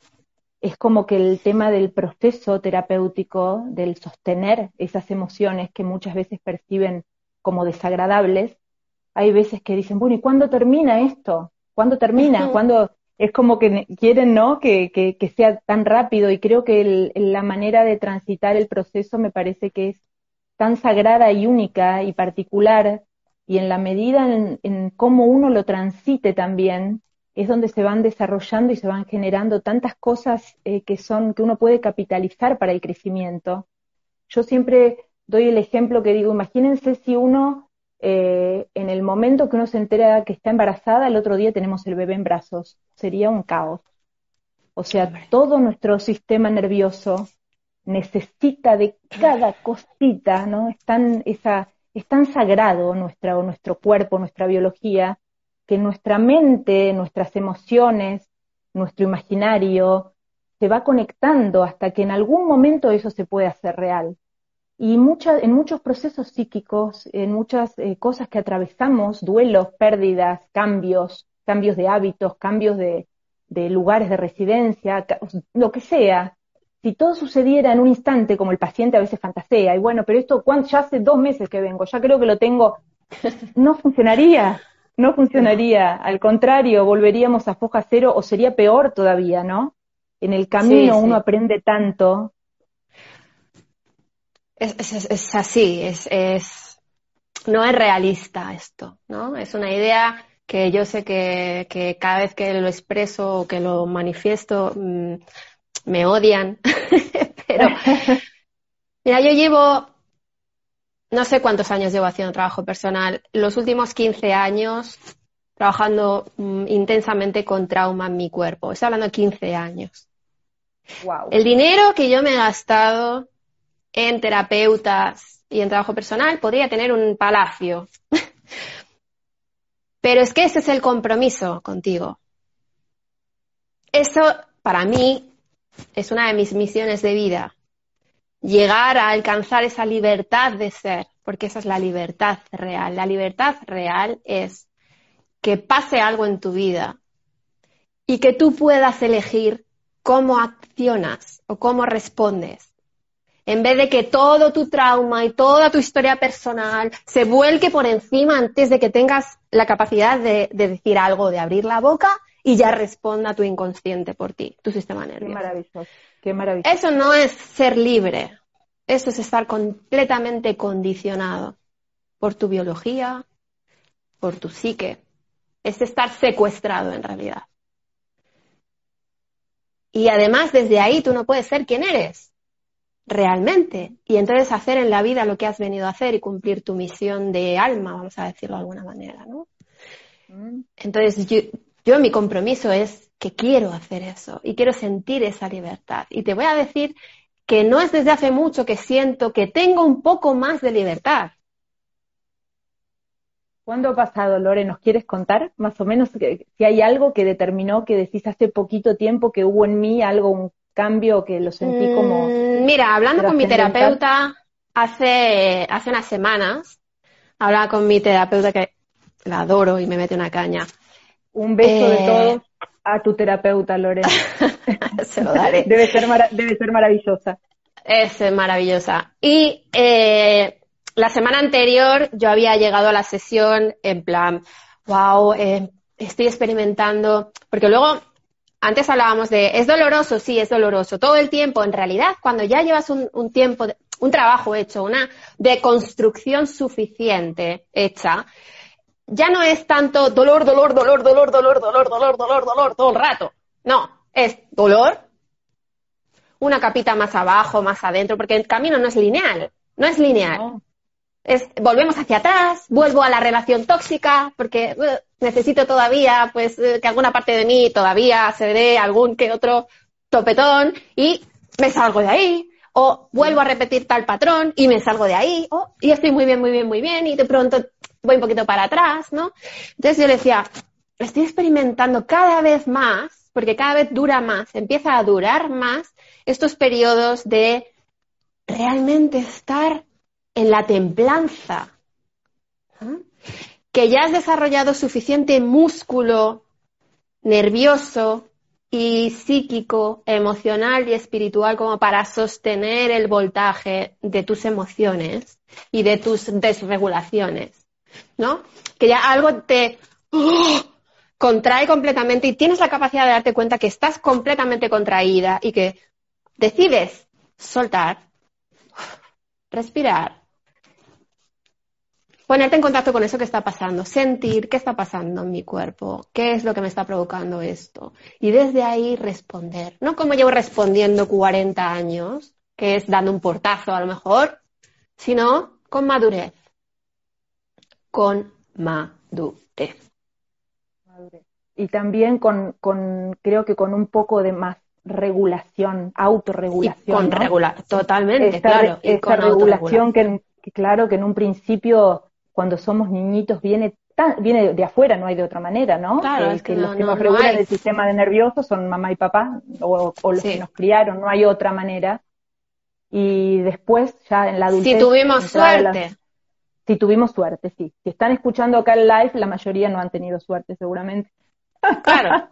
Speaker 2: es como que el tema del proceso terapéutico, del sostener esas emociones que muchas veces perciben como desagradables, hay veces que dicen, bueno, ¿y cuándo termina esto? ¿Cuándo termina? ¿Cuándo? Es como que quieren, ¿no? Que, que, sea tan rápido y creo que la manera de transitar el proceso me parece que es tan sagrada y única y particular y en la medida en, en cómo uno lo transite también, es donde se van desarrollando y se van generando tantas cosas eh, que son que uno puede capitalizar para el crecimiento. Yo siempre doy el ejemplo que digo, imagínense si uno eh, en el momento que uno se entera que está embarazada, el otro día tenemos el bebé en brazos, sería un caos. O sea, todo nuestro sistema nervioso necesita de cada cosita, ¿no? Es tan, esa, es tan sagrado nuestra, nuestro cuerpo, nuestra biología, que nuestra mente, nuestras emociones, nuestro imaginario, se va conectando hasta que en algún momento eso se puede hacer real. Y en muchos procesos psíquicos, en muchas eh, cosas que atravesamos, duelos, pérdidas, cambios, cambios de hábitos, cambios de, lugares de residencia, lo que sea, si todo sucediera en un instante, como el paciente a veces fantasea, y bueno, pero esto ya hace dos meses que vengo, ya creo que lo tengo, no funcionaría no funcionaría. Al contrario, volveríamos a foja cero o sería peor todavía, ¿no? En el camino uno aprende tanto.
Speaker 3: Es, así, es, es, no es realista esto, ¿no? Es una idea que yo sé que, que cada vez que lo expreso o que lo manifiesto mm, me odian, pero mira, yo llevo no sé cuántos años llevo haciendo trabajo personal. Los últimos 15 años trabajando mm, intensamente con trauma en mi cuerpo. Estoy hablando de 15 años. El dinero que yo me he gastado en terapeutas y en trabajo personal podría tener un palacio. Pero es que ese es el compromiso contigo. Eso, para mí, es una de mis misiones de vida. Llegar a alcanzar esa libertad de ser, porque esa es la libertad real. La libertad real es que pase algo en tu vida y que tú puedas elegir cómo accionas o cómo respondes. En vez de que todo tu trauma y toda tu historia personal se vuelque por encima antes de que tengas la capacidad de, decir algo, de abrir la boca y ya responda tu inconsciente por ti, tu sistema nervioso. Qué
Speaker 2: maravilloso, qué maravilloso.
Speaker 3: Eso no es ser libre, eso es estar completamente condicionado por tu biología, por tu psique. Es estar secuestrado en realidad. Y además desde ahí tú no puedes ser quien eres realmente. Y entonces hacer en la vida lo que has venido a hacer y cumplir tu misión de alma, vamos a decirlo de alguna manera, ¿no? Mm. Entonces yo, yo mi compromiso es que quiero hacer eso y quiero sentir esa libertad. Y te voy a decir que no es desde hace mucho que siento que tengo un poco más de libertad.
Speaker 2: ¿Cuándo ha pasado, Lore? ¿Nos quieres contar más o menos si hay algo que determinó que decís hace poquito tiempo que hubo en mí algo, un cambio que lo sentí como...
Speaker 3: Mm, mira, hablando con mi terapeuta hace, hace unas semanas, hablaba con mi terapeuta que la adoro y me mete una caña.
Speaker 2: Un beso de eh, todos a tu terapeuta, Lore.
Speaker 3: Se lo daré.
Speaker 2: debe, ser debe ser maravillosa.
Speaker 3: Es maravillosa. Y eh, la semana anterior yo había llegado a la sesión en plan, wow, eh, estoy experimentando, porque luego antes hablábamos de, es doloroso, sí, es doloroso, todo el tiempo. En realidad, cuando ya llevas un, tiempo, un trabajo hecho, una deconstrucción suficiente hecha, ya no es tanto dolor, dolor, dolor, dolor, dolor, dolor, dolor, dolor, dolor, todo el rato. No, es dolor, una capita más abajo, más adentro, porque el camino no es lineal, no es lineal. Es, volvemos hacia atrás, vuelvo a la relación tóxica, porque uh, necesito todavía, pues, uh, que alguna parte de mí todavía se dé algún que otro topetón y me salgo de ahí, o vuelvo a repetir tal patrón y me salgo de ahí, o, y estoy muy bien, muy bien, muy bien, y de pronto voy un poquito para atrás, ¿no? Entonces yo le decía, estoy experimentando cada vez más, porque cada vez dura más, empieza a durar más estos periodos de realmente estar en la templanza, que ya has desarrollado suficiente músculo nervioso y psíquico, emocional y espiritual como para sostener el voltaje de tus emociones y de tus desregulaciones, ¿no? Que ya algo te ¡oh! contrae completamente y tienes la capacidad de darte cuenta que estás completamente contraída y que decides soltar, respirar ponerte en contacto con eso que está pasando, sentir qué está pasando en mi cuerpo, qué es lo que me está provocando esto. Y desde ahí responder. No como llevo respondiendo 40 años, que es dando un portazo a lo mejor, sino con madurez. Con madurez.
Speaker 2: Y también con, con, creo que con un poco de más regulación, autorregulación.
Speaker 3: con totalmente, claro.
Speaker 2: Esta regulación que, claro, que en un principio cuando somos niñitos viene viene de afuera, no hay de otra manera, ¿no?
Speaker 3: Claro, es que,
Speaker 2: los
Speaker 3: que
Speaker 2: nos regulan el sistema de nervioso son mamá y papá, o, los que nos criaron, no hay otra manera. Y después, ya en la adultez...
Speaker 3: Si tuvimos suerte.
Speaker 2: Si tuvimos suerte, sí. Si están escuchando acá el live, la mayoría no han tenido suerte, seguramente.
Speaker 3: Claro,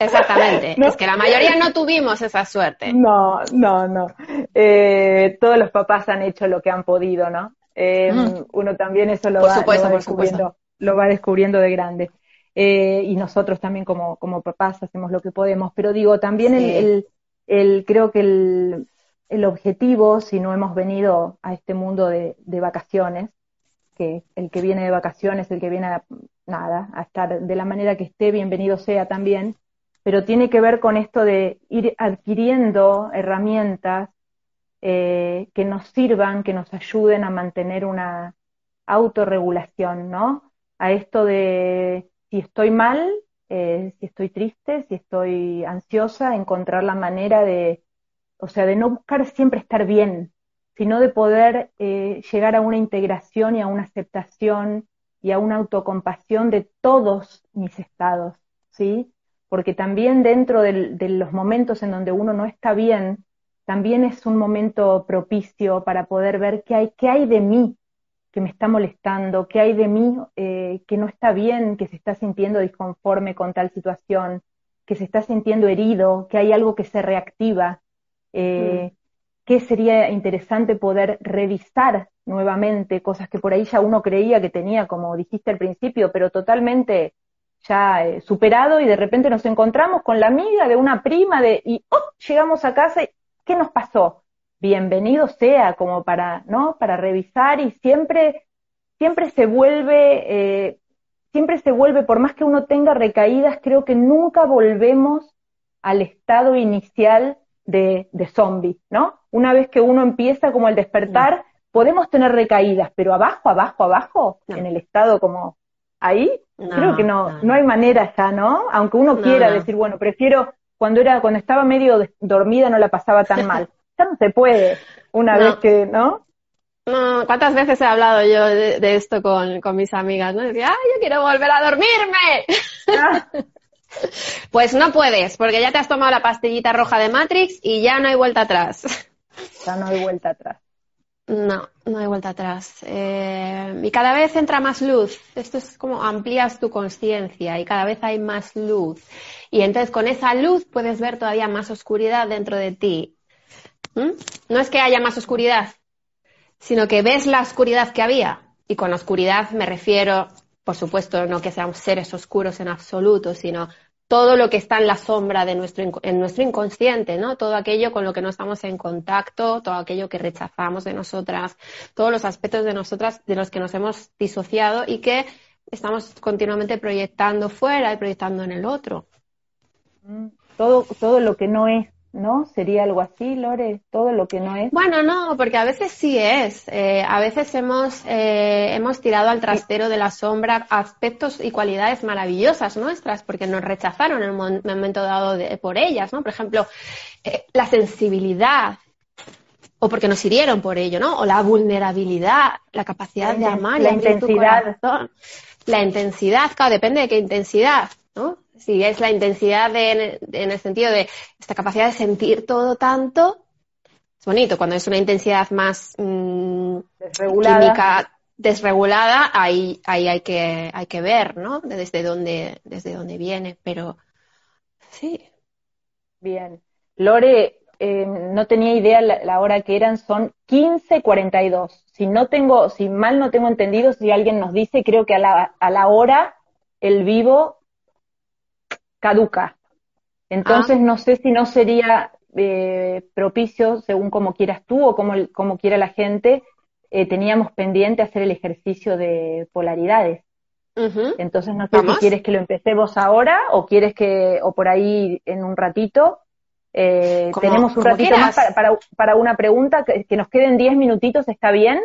Speaker 3: exactamente. Es que la mayoría no tuvimos esa suerte.
Speaker 2: No, no, no. Eh, todos los papás han hecho lo que han podido, ¿no? Eh, mm. Uno también eso lo, va, descubriendo, lo va descubriendo de grande. Eh, y nosotros también como, como papás hacemos lo que podemos. Pero digo, también el, el, creo que el, el, objetivo, si no hemos venido a este mundo de, de, vacaciones, que el que viene de vacaciones, el que viene a nada, a estar de la manera que esté, bienvenido sea también, pero tiene que ver con esto de ir adquiriendo herramientas eh, que nos sirvan, que nos ayuden a mantener una autorregulación, ¿no? A esto de si estoy mal, eh, si estoy triste, si estoy ansiosa, encontrar la manera de, o sea, de no buscar siempre estar bien, sino de poder eh, llegar a una integración y a una aceptación y a una autocompasión de todos mis estados, ¿sí? Porque también dentro de los momentos en donde uno no está bien, también es un momento propicio para poder ver qué hay, qué hay de mí que me está molestando, qué hay de mí eh, que no está bien, que se está sintiendo disconforme con tal situación, que se está sintiendo herido, que hay algo que se reactiva, eh, mm. Que sería interesante poder revisar nuevamente cosas que por ahí ya uno creía que tenía, como dijiste al principio, pero totalmente ya eh, superado y de repente nos encontramos con la amiga de una prima de y oh, llegamos a casa y ¿qué nos pasó? Bienvenido sea como para, ¿no? Para revisar y siempre, siempre se vuelve, eh, siempre se vuelve, por más que uno tenga recaídas, creo que nunca volvemos al estado inicial de, de zombie, ¿no? Una vez que uno empieza como el despertar, podemos tener recaídas, pero abajo, abajo, abajo, en el estado como ahí, creo que no, no, hay manera ya, ¿no? Aunque uno quiera decir, bueno, prefiero cuando era, cuando estaba medio dormida no la pasaba tan mal. Ya no se puede, una vez que, ¿no?
Speaker 3: No, ¿cuántas veces he hablado yo de, esto con, con, mis amigas? ¿no? Decía, ¡ay, yo quiero volver a dormirme! Ah. pues no puedes, porque ya te has tomado la pastillita roja de Matrix y ya no hay vuelta atrás.
Speaker 2: Ya no hay vuelta atrás.
Speaker 3: No, no hay vuelta atrás. Eh, y cada vez entra más luz. Esto es como amplías tu conciencia y cada vez hay más luz. Y entonces con esa luz puedes ver todavía más oscuridad dentro de ti. ¿Mm? No es que haya más oscuridad, sino que ves la oscuridad que había. Y con oscuridad me refiero, por supuesto, no que seamos seres oscuros en absoluto, sino todo lo que está en la sombra de nuestro, en nuestro inconsciente, ¿no? Todo aquello con lo que no estamos en contacto, todo aquello que rechazamos de nosotras, todos los aspectos de nosotras de los que nos hemos disociado y que estamos continuamente proyectando fuera y proyectando en el otro.
Speaker 2: Mm, todo, todo lo que no es ¿no? Sería algo así, Lore, todo lo que no es.
Speaker 3: Bueno, no, porque a veces sí es. Eh, a veces hemos, eh, hemos tirado al trastero de la sombra aspectos y cualidades maravillosas nuestras, porque nos rechazaron en un momento dado por ellas, ¿no? Por ejemplo, eh, la sensibilidad, o porque nos hirieron por ello, ¿no? O la vulnerabilidad, la capacidad de amar
Speaker 2: la intensidad.
Speaker 3: La intensidad, claro, depende de qué intensidad, ¿no? Si es la intensidad en el sentido de esta capacidad de sentir todo tanto, es bonito. Cuando es una intensidad más
Speaker 2: mm, desregulada.
Speaker 3: desregulada, ahí, ahí hay que, hay que ver, ¿no? Desde dónde, desde dónde viene, pero sí.
Speaker 2: Bien. Lore, eh, no tenía idea la, hora que eran, son 15.42. Si no tengo, si mal no tengo entendido, si alguien nos dice, creo que a la, a la hora el vivo caduca. Entonces, ah. no sé si no sería eh, propicio, según como quieras tú o como, como quiera la gente, eh, teníamos pendiente hacer el ejercicio de polaridades. Entonces, no sé si quieres que lo empecemos ahora o quieres que, o por ahí en un ratito. Eh, tenemos un ratito más para, para, una pregunta, que, nos queden 10 minutitos, ¿está bien?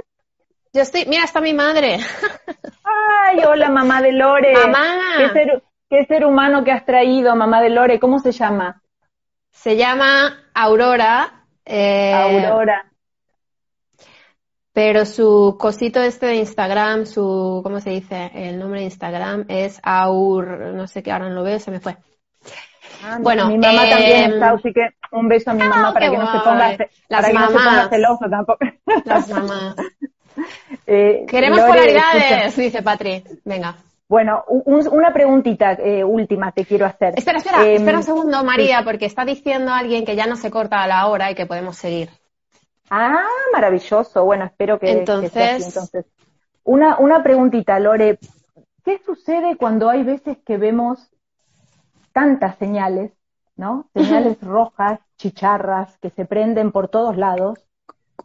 Speaker 3: Yo estoy, mira, está mi madre.
Speaker 2: Ay, hola mamá de Lore.
Speaker 3: Mamá.
Speaker 2: ¿Qué ser humano que has traído, mamá de Lore? ¿Cómo se llama?
Speaker 3: Se llama Aurora.
Speaker 2: Eh, Aurora.
Speaker 3: Pero su cosito este de Instagram, su, ¿cómo se dice? El nombre de Instagram es Aur, no sé qué, ahora no lo veo, se me fue.
Speaker 2: Ah, bueno, mi mamá también está, así que un beso a mi mamá para que no se ponga, Las para que no se ponga celoso tampoco.
Speaker 3: Las mamás. Eh, Queremos polaridades, dice Patri. Venga.
Speaker 2: Bueno, una preguntita eh, última te quiero hacer.
Speaker 3: Espera, espera, em, espera un segundo, María, porque está diciendo alguien que ya no se corta a la hora y que podemos seguir.
Speaker 2: Ah, maravilloso. Bueno, espero que,
Speaker 3: entonces...
Speaker 2: sea así. Entonces, una, una preguntita, Lore. ¿Qué sucede cuando hay veces que vemos tantas señales, ¿no? Señales rojas, chicharras, que se prenden por todos lados,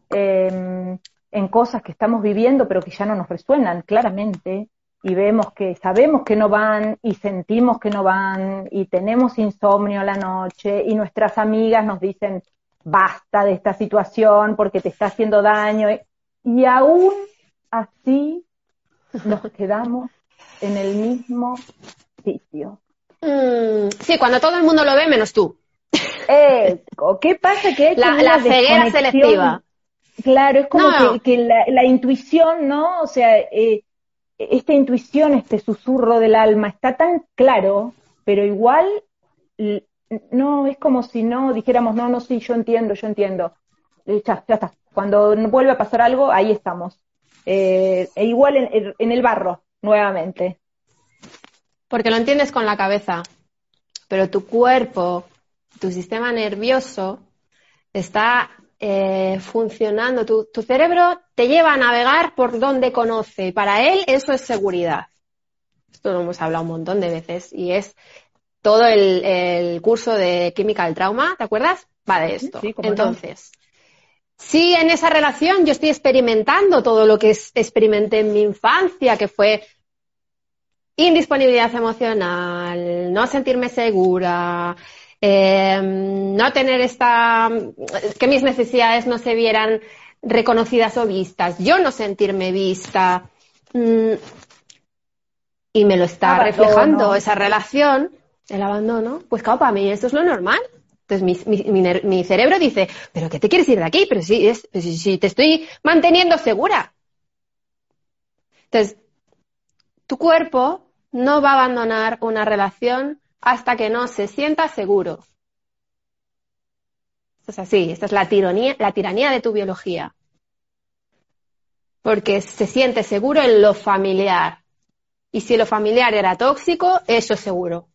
Speaker 2: em, en cosas que estamos viviendo, pero que ya no nos resuenan claramente y vemos que sabemos que no van y sentimos que no van y tenemos insomnio a la noche y nuestras amigas nos dicen basta de esta situación porque te está haciendo daño y aún así nos quedamos en el mismo sitio.
Speaker 3: Mm, sí, cuando todo el mundo lo ve menos tú.
Speaker 2: Eh, ¿Qué pasa? Que
Speaker 3: la, la ceguera selectiva.
Speaker 2: Claro, es como que, la, intuición, ¿no? O sea, eh, esta intuición, este susurro del alma está tan claro, pero igual no es como si no dijéramos, no, no, sí, yo entiendo, yo entiendo. Ya, ya está. Cuando vuelve a pasar algo, ahí estamos. Eh, e igual en, el barro, nuevamente.
Speaker 3: Porque lo entiendes con la cabeza, pero tu cuerpo, tu sistema nervioso está eh, funcionando. Tu, tu, cerebro te lleva a navegar por donde conoce. Para él eso es seguridad. Esto lo hemos hablado un montón de veces y es todo el, curso de química del trauma, ¿te acuerdas? Va de esto. Entonces, si en esa relación yo estoy experimentando todo lo que experimenté en mi infancia, que fue indisponibilidad emocional, no sentirme segura, em, no tener esta, que mis necesidades no se vieran reconocidas o vistas, yo no sentirme vista, mm, y me lo está reflejando esa relación, el abandono, pues claro, para mí esto es lo normal. Entonces mi, cerebro dice, ¿pero qué te quieres ir de aquí? Pero si, es, si, te estoy manteniendo segura. Entonces, tu cuerpo no va a abandonar una relación hasta que no se sienta seguro. Esto es así, esta es la tiranía, la tiranía de tu biología. Porque se siente seguro en lo familiar. Y si lo familiar era tóxico, eso es seguro.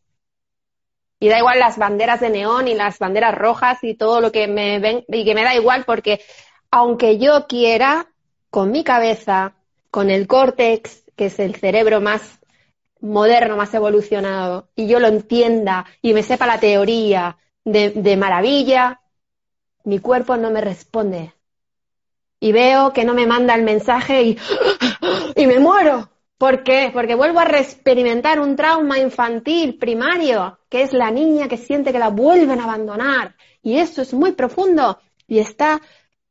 Speaker 3: Y da igual las banderas de neón y las banderas rojas y todo lo que me ven, y que me da igual porque aunque yo quiera, con mi cabeza, con el córtex, que es el cerebro más moderno, más evolucionado, y yo lo entienda y me sepa la teoría de, maravilla, mi cuerpo no me responde. Y veo que no me manda el mensaje y, y me muero. ¿Por qué? Porque vuelvo a reexperimentar un trauma infantil primario, que es la niña que siente que la vuelven a abandonar. Y eso es muy profundo y está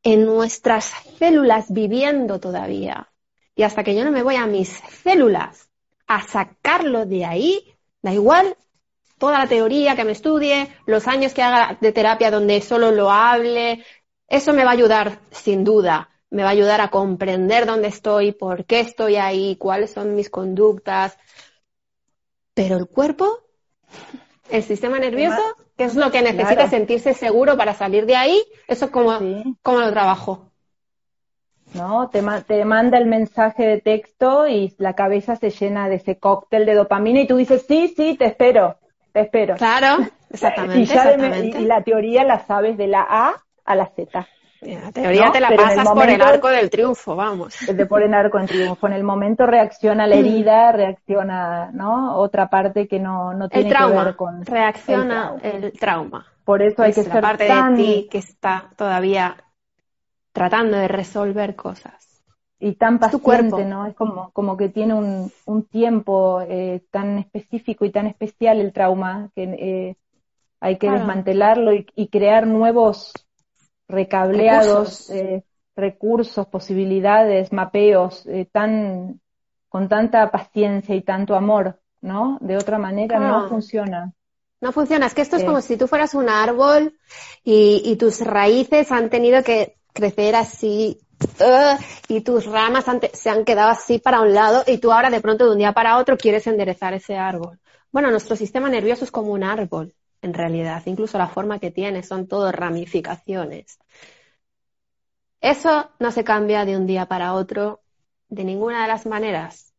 Speaker 3: en nuestras células viviendo todavía. Y hasta que yo no me voy a mis células a sacarlo de ahí, da igual toda la teoría que me estudie, los años que haga de terapia donde solo lo hable, eso me va a ayudar sin duda me va a ayudar a comprender dónde estoy, por qué estoy ahí, cuáles son mis conductas. Pero el cuerpo, el sistema nervioso, ¿qué es lo que necesita sentirse seguro para salir de ahí? Eso como, como lo trabajo.
Speaker 2: ¿No? Te, te, manda el mensaje de texto y la cabeza se llena de ese cóctel de dopamina y tú dices, sí, sí, te espero, te espero.
Speaker 3: Claro, exactamente.
Speaker 2: y la teoría la sabes de la A a la Z.
Speaker 3: La teoría te la pasas por el arco del triunfo, vamos.
Speaker 2: De por el arco del triunfo. En el momento reacciona la mm. herida, reacciona, ¿no? Otra parte que no, no tiene que ver con.
Speaker 3: Reacciona el trauma.
Speaker 2: Por eso hay que
Speaker 3: ser la parte de ti que está todavía tratando de resolver cosas.
Speaker 2: Y tan paciente, ¿no? Es como, como que tiene un, un tiempo eh, tan específico y tan especial el trauma que eh, hay que desmantelarlo y, y crear nuevos recableados, eh, recursos, posibilidades, mapeos, eh, tan, con tanta paciencia y tanto amor, ¿no? De otra manera no, funciona.
Speaker 3: No funciona, es que esto es como si tú fueras un árbol y, tus raíces han tenido que crecer así uh, y tus ramas se han quedado así para un lado y tú ahora de pronto de un día para otro quieres enderezar ese árbol. Bueno, nuestro sistema nervioso es como un árbol en realidad. Incluso la forma que tiene son todo ramificaciones. Eso no se cambia de un día para otro de ninguna de las maneras.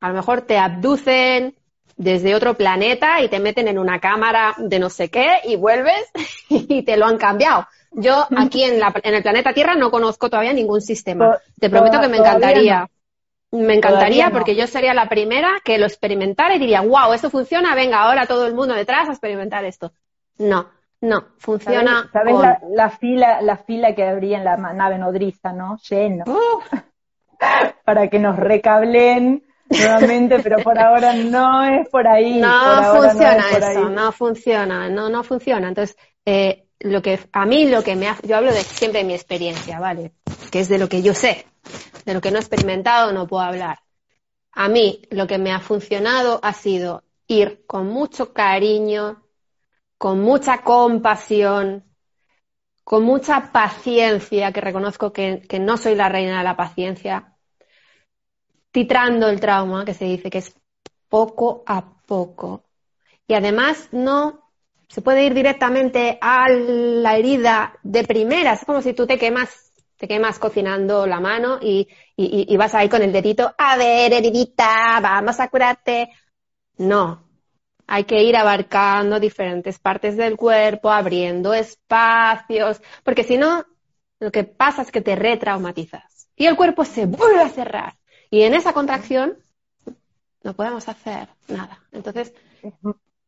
Speaker 3: A lo mejor te abducen desde otro planeta y te meten en una cámara de no sé qué y vuelves y te lo han cambiado. Yo aquí en, la, en el planeta Tierra no conozco todavía ningún sistema. Te prometo que me encantaría. Me encantaría porque yo sería la primera que lo experimentara y diría, wow, eso funciona, venga, ahora todo el mundo detrás a experimentar esto. No, no, funciona.
Speaker 2: ¿Sabes, la, fila, la fila que habría en la nave nodriza, no? Lleno. Para que nos recablen nuevamente, pero por ahora no es por ahí.
Speaker 3: No funciona eso, no funciona, no, no funciona. Entonces, eh, lo que a mí lo que me ha, yo hablo de siempre de mi experiencia, ¿vale? Que es de lo que yo sé de lo que no he experimentado no puedo hablar. A mí lo que me ha funcionado ha sido ir con mucho cariño, con mucha compasión, con mucha paciencia, que reconozco que, no soy la reina de la paciencia, titrando el trauma, que se dice que es poco a poco. Y además no se puede ir directamente a la herida de primeras. Es como si tú te quemas, te quemas cocinando la mano y, y, vas ahí con el dedito, a ver, heridita, vamos a curarte. No. Hay que ir abarcando diferentes partes del cuerpo, abriendo espacios, porque si no, lo que pasa es que te retraumatizas y el cuerpo se vuelve a cerrar. Y en esa contracción no podemos hacer nada. Entonces,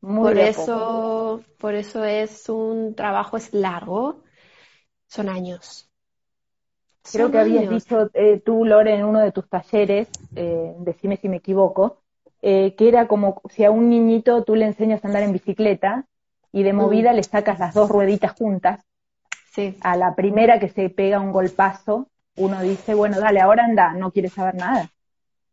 Speaker 3: por eso, por eso es un trabajo es largo, son años.
Speaker 2: Creo que habías dicho eh, tú, Lore, en uno de tus talleres, eh, decime si me equivoco, eh, que era como si a un niñito tú le enseñas a andar en bicicleta y de mm. movida le sacas las dos rueditas juntas. Sí. A la primera que se pega un golpazo, uno dice, bueno, dale, ahora anda, no quiere saber nada.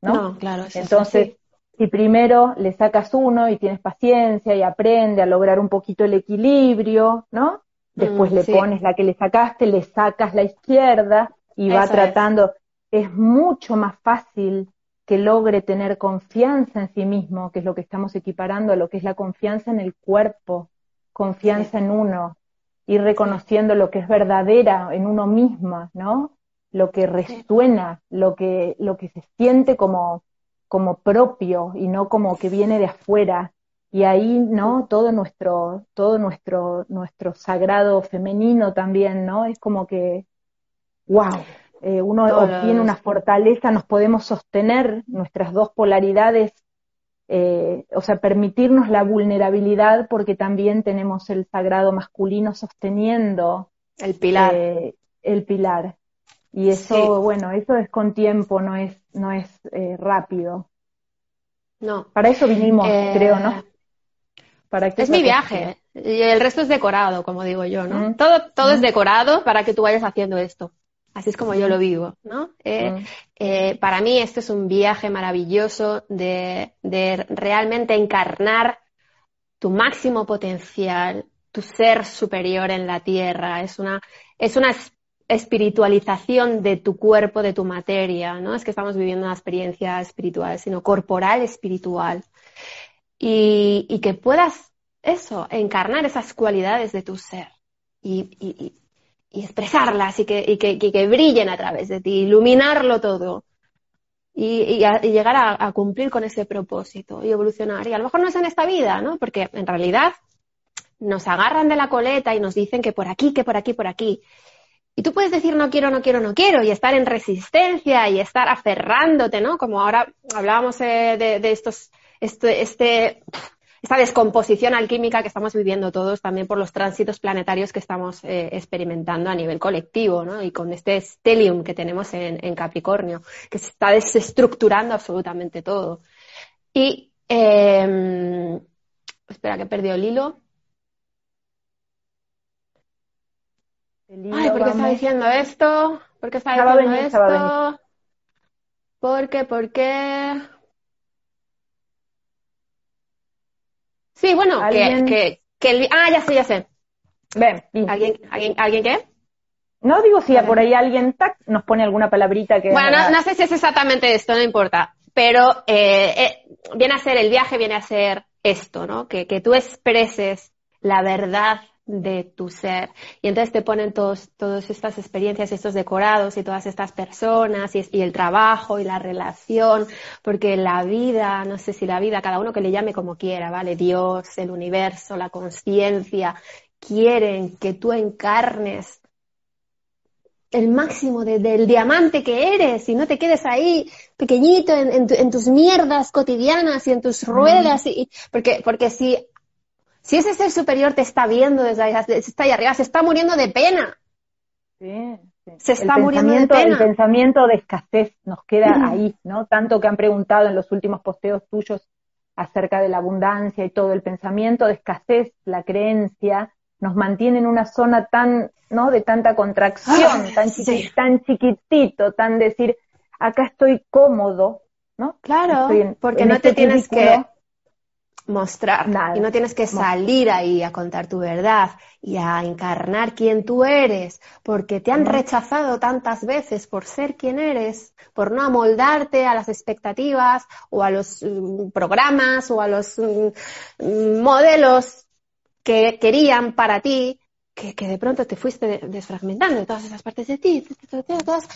Speaker 2: ¿No?
Speaker 3: claro.
Speaker 2: Entonces, si primero le sacas uno y tienes paciencia y aprende a lograr un poquito el equilibrio, ¿no? Después mm, le pones la que le sacaste, le sacas la izquierda y va tratando. Es. mucho más fácil que logre tener confianza en sí mismo, que es lo que estamos equiparando a lo que es la confianza en el cuerpo, confianza en uno, ir reconociendo lo que es verdadera en uno mismo, ¿no? Lo que resuena, lo que, lo que se siente como, como propio y no como que viene de afuera. Y ahí, ¿no? Todo nuestro, todo nuestro, nuestro sagrado femenino también, ¿no? Es como que, wow, eh, uno obtiene una fortaleza, nos podemos sostener nuestras dos polaridades, eh, o sea, permitirnos la vulnerabilidad porque también tenemos el sagrado masculino sosteniendo
Speaker 3: el pilar.
Speaker 2: Eh, el pilar. Y eso, bueno, eso es con tiempo, no es, no es eh, rápido.
Speaker 3: No.
Speaker 2: Para eso vinimos, eh, creo, ¿no?
Speaker 3: Para es mi viaje. Y el resto es decorado, como digo yo, ¿no? Mm. Todo, todo es mm. decorado para que tú vayas haciendo esto. Así es como yo lo mm. vivo, ¿no? Eh, para mí esto es un viaje maravilloso de, de realmente encarnar tu máximo potencial, tu ser superior en la tierra. Es una, es una espiritualización de tu cuerpo, de tu materia, no es que estamos viviendo una experiencia espiritual, sino corporal espiritual. Y, que puedas eso, encarnar esas cualidades de tu ser y, expresarlas y, que, que, brillen a través de ti, iluminarlo todo. Y, llegar a, a, cumplir con ese propósito y evolucionar. Y a lo mejor no es en esta vida, ¿no? Porque en realidad nos agarran de la coleta y nos dicen que por aquí, que por aquí, por aquí. Y tú puedes decir no quiero, no quiero, no quiero, y estar en resistencia y estar aferrándote, ¿no? Como ahora hablábamos eh, de, estos, este, este, esta descomposición alquímica que estamos viviendo todos también por los tránsitos planetarios que estamos eh, experimentando a nivel colectivo, ¿no? Y con este stellium que tenemos en, Capricornio, que se está desestructurando absolutamente todo. Y, em, espera que he perdido el hilo. Ay, ¿por qué está diciendo esto? ¿Por qué está diciendo esto? ¿Por qué? ¿Por qué? Sí, bueno, que, que, el... Ah, ya sé, ya sé.
Speaker 2: Ven.
Speaker 3: ¿Alguien, alguien, ¿Alguien qué?
Speaker 2: No digo si por ahí alguien tac, nos pone alguna palabrita que...
Speaker 3: Bueno, no, sé si es exactamente esto, no importa. Pero eh, eh, viene a ser, el viaje viene a ser esto, ¿no? Que, que tú expreses la verdad de tu ser. Y entonces te ponen todos, todas estas experiencias, estos decorados y todas estas personas y, y, el trabajo y la relación, porque la vida, no sé si la vida, cada uno que le llame como quiera, ¿vale? Dios, el universo, la conciencia, quieren que tú encarnes el máximo del diamante que eres y no te quedes ahí pequeñito en, en, tus mierdas cotidianas y en tus ruedas. Y, porque, porque si si ese ser superior te está viendo desde ahí, está ahí arriba, se está muriendo de pena.
Speaker 2: Sí, Se está muriendo de pena. El pensamiento de escasez nos queda ahí, ¿no? Tanto que han preguntado en los últimos posteos tuyos acerca de la abundancia y todo. El pensamiento de escasez, la creencia, nos mantiene en una zona tan, ¿no? De tanta contracción, tan, tan chiquitito, tan decir, acá estoy cómodo, ¿no?
Speaker 3: Claro, porque no te este tienes que mostrar. Y no tienes que salir ahí a contar tu verdad y a encarnar quién tú eres, porque te han rechazado tantas veces por ser quien eres, por no amoldarte a las expectativas o a los mm, programas o a los mm, modelos que querían para ti, que, de pronto te fuiste desfragmentando de todas esas partes de ti, todas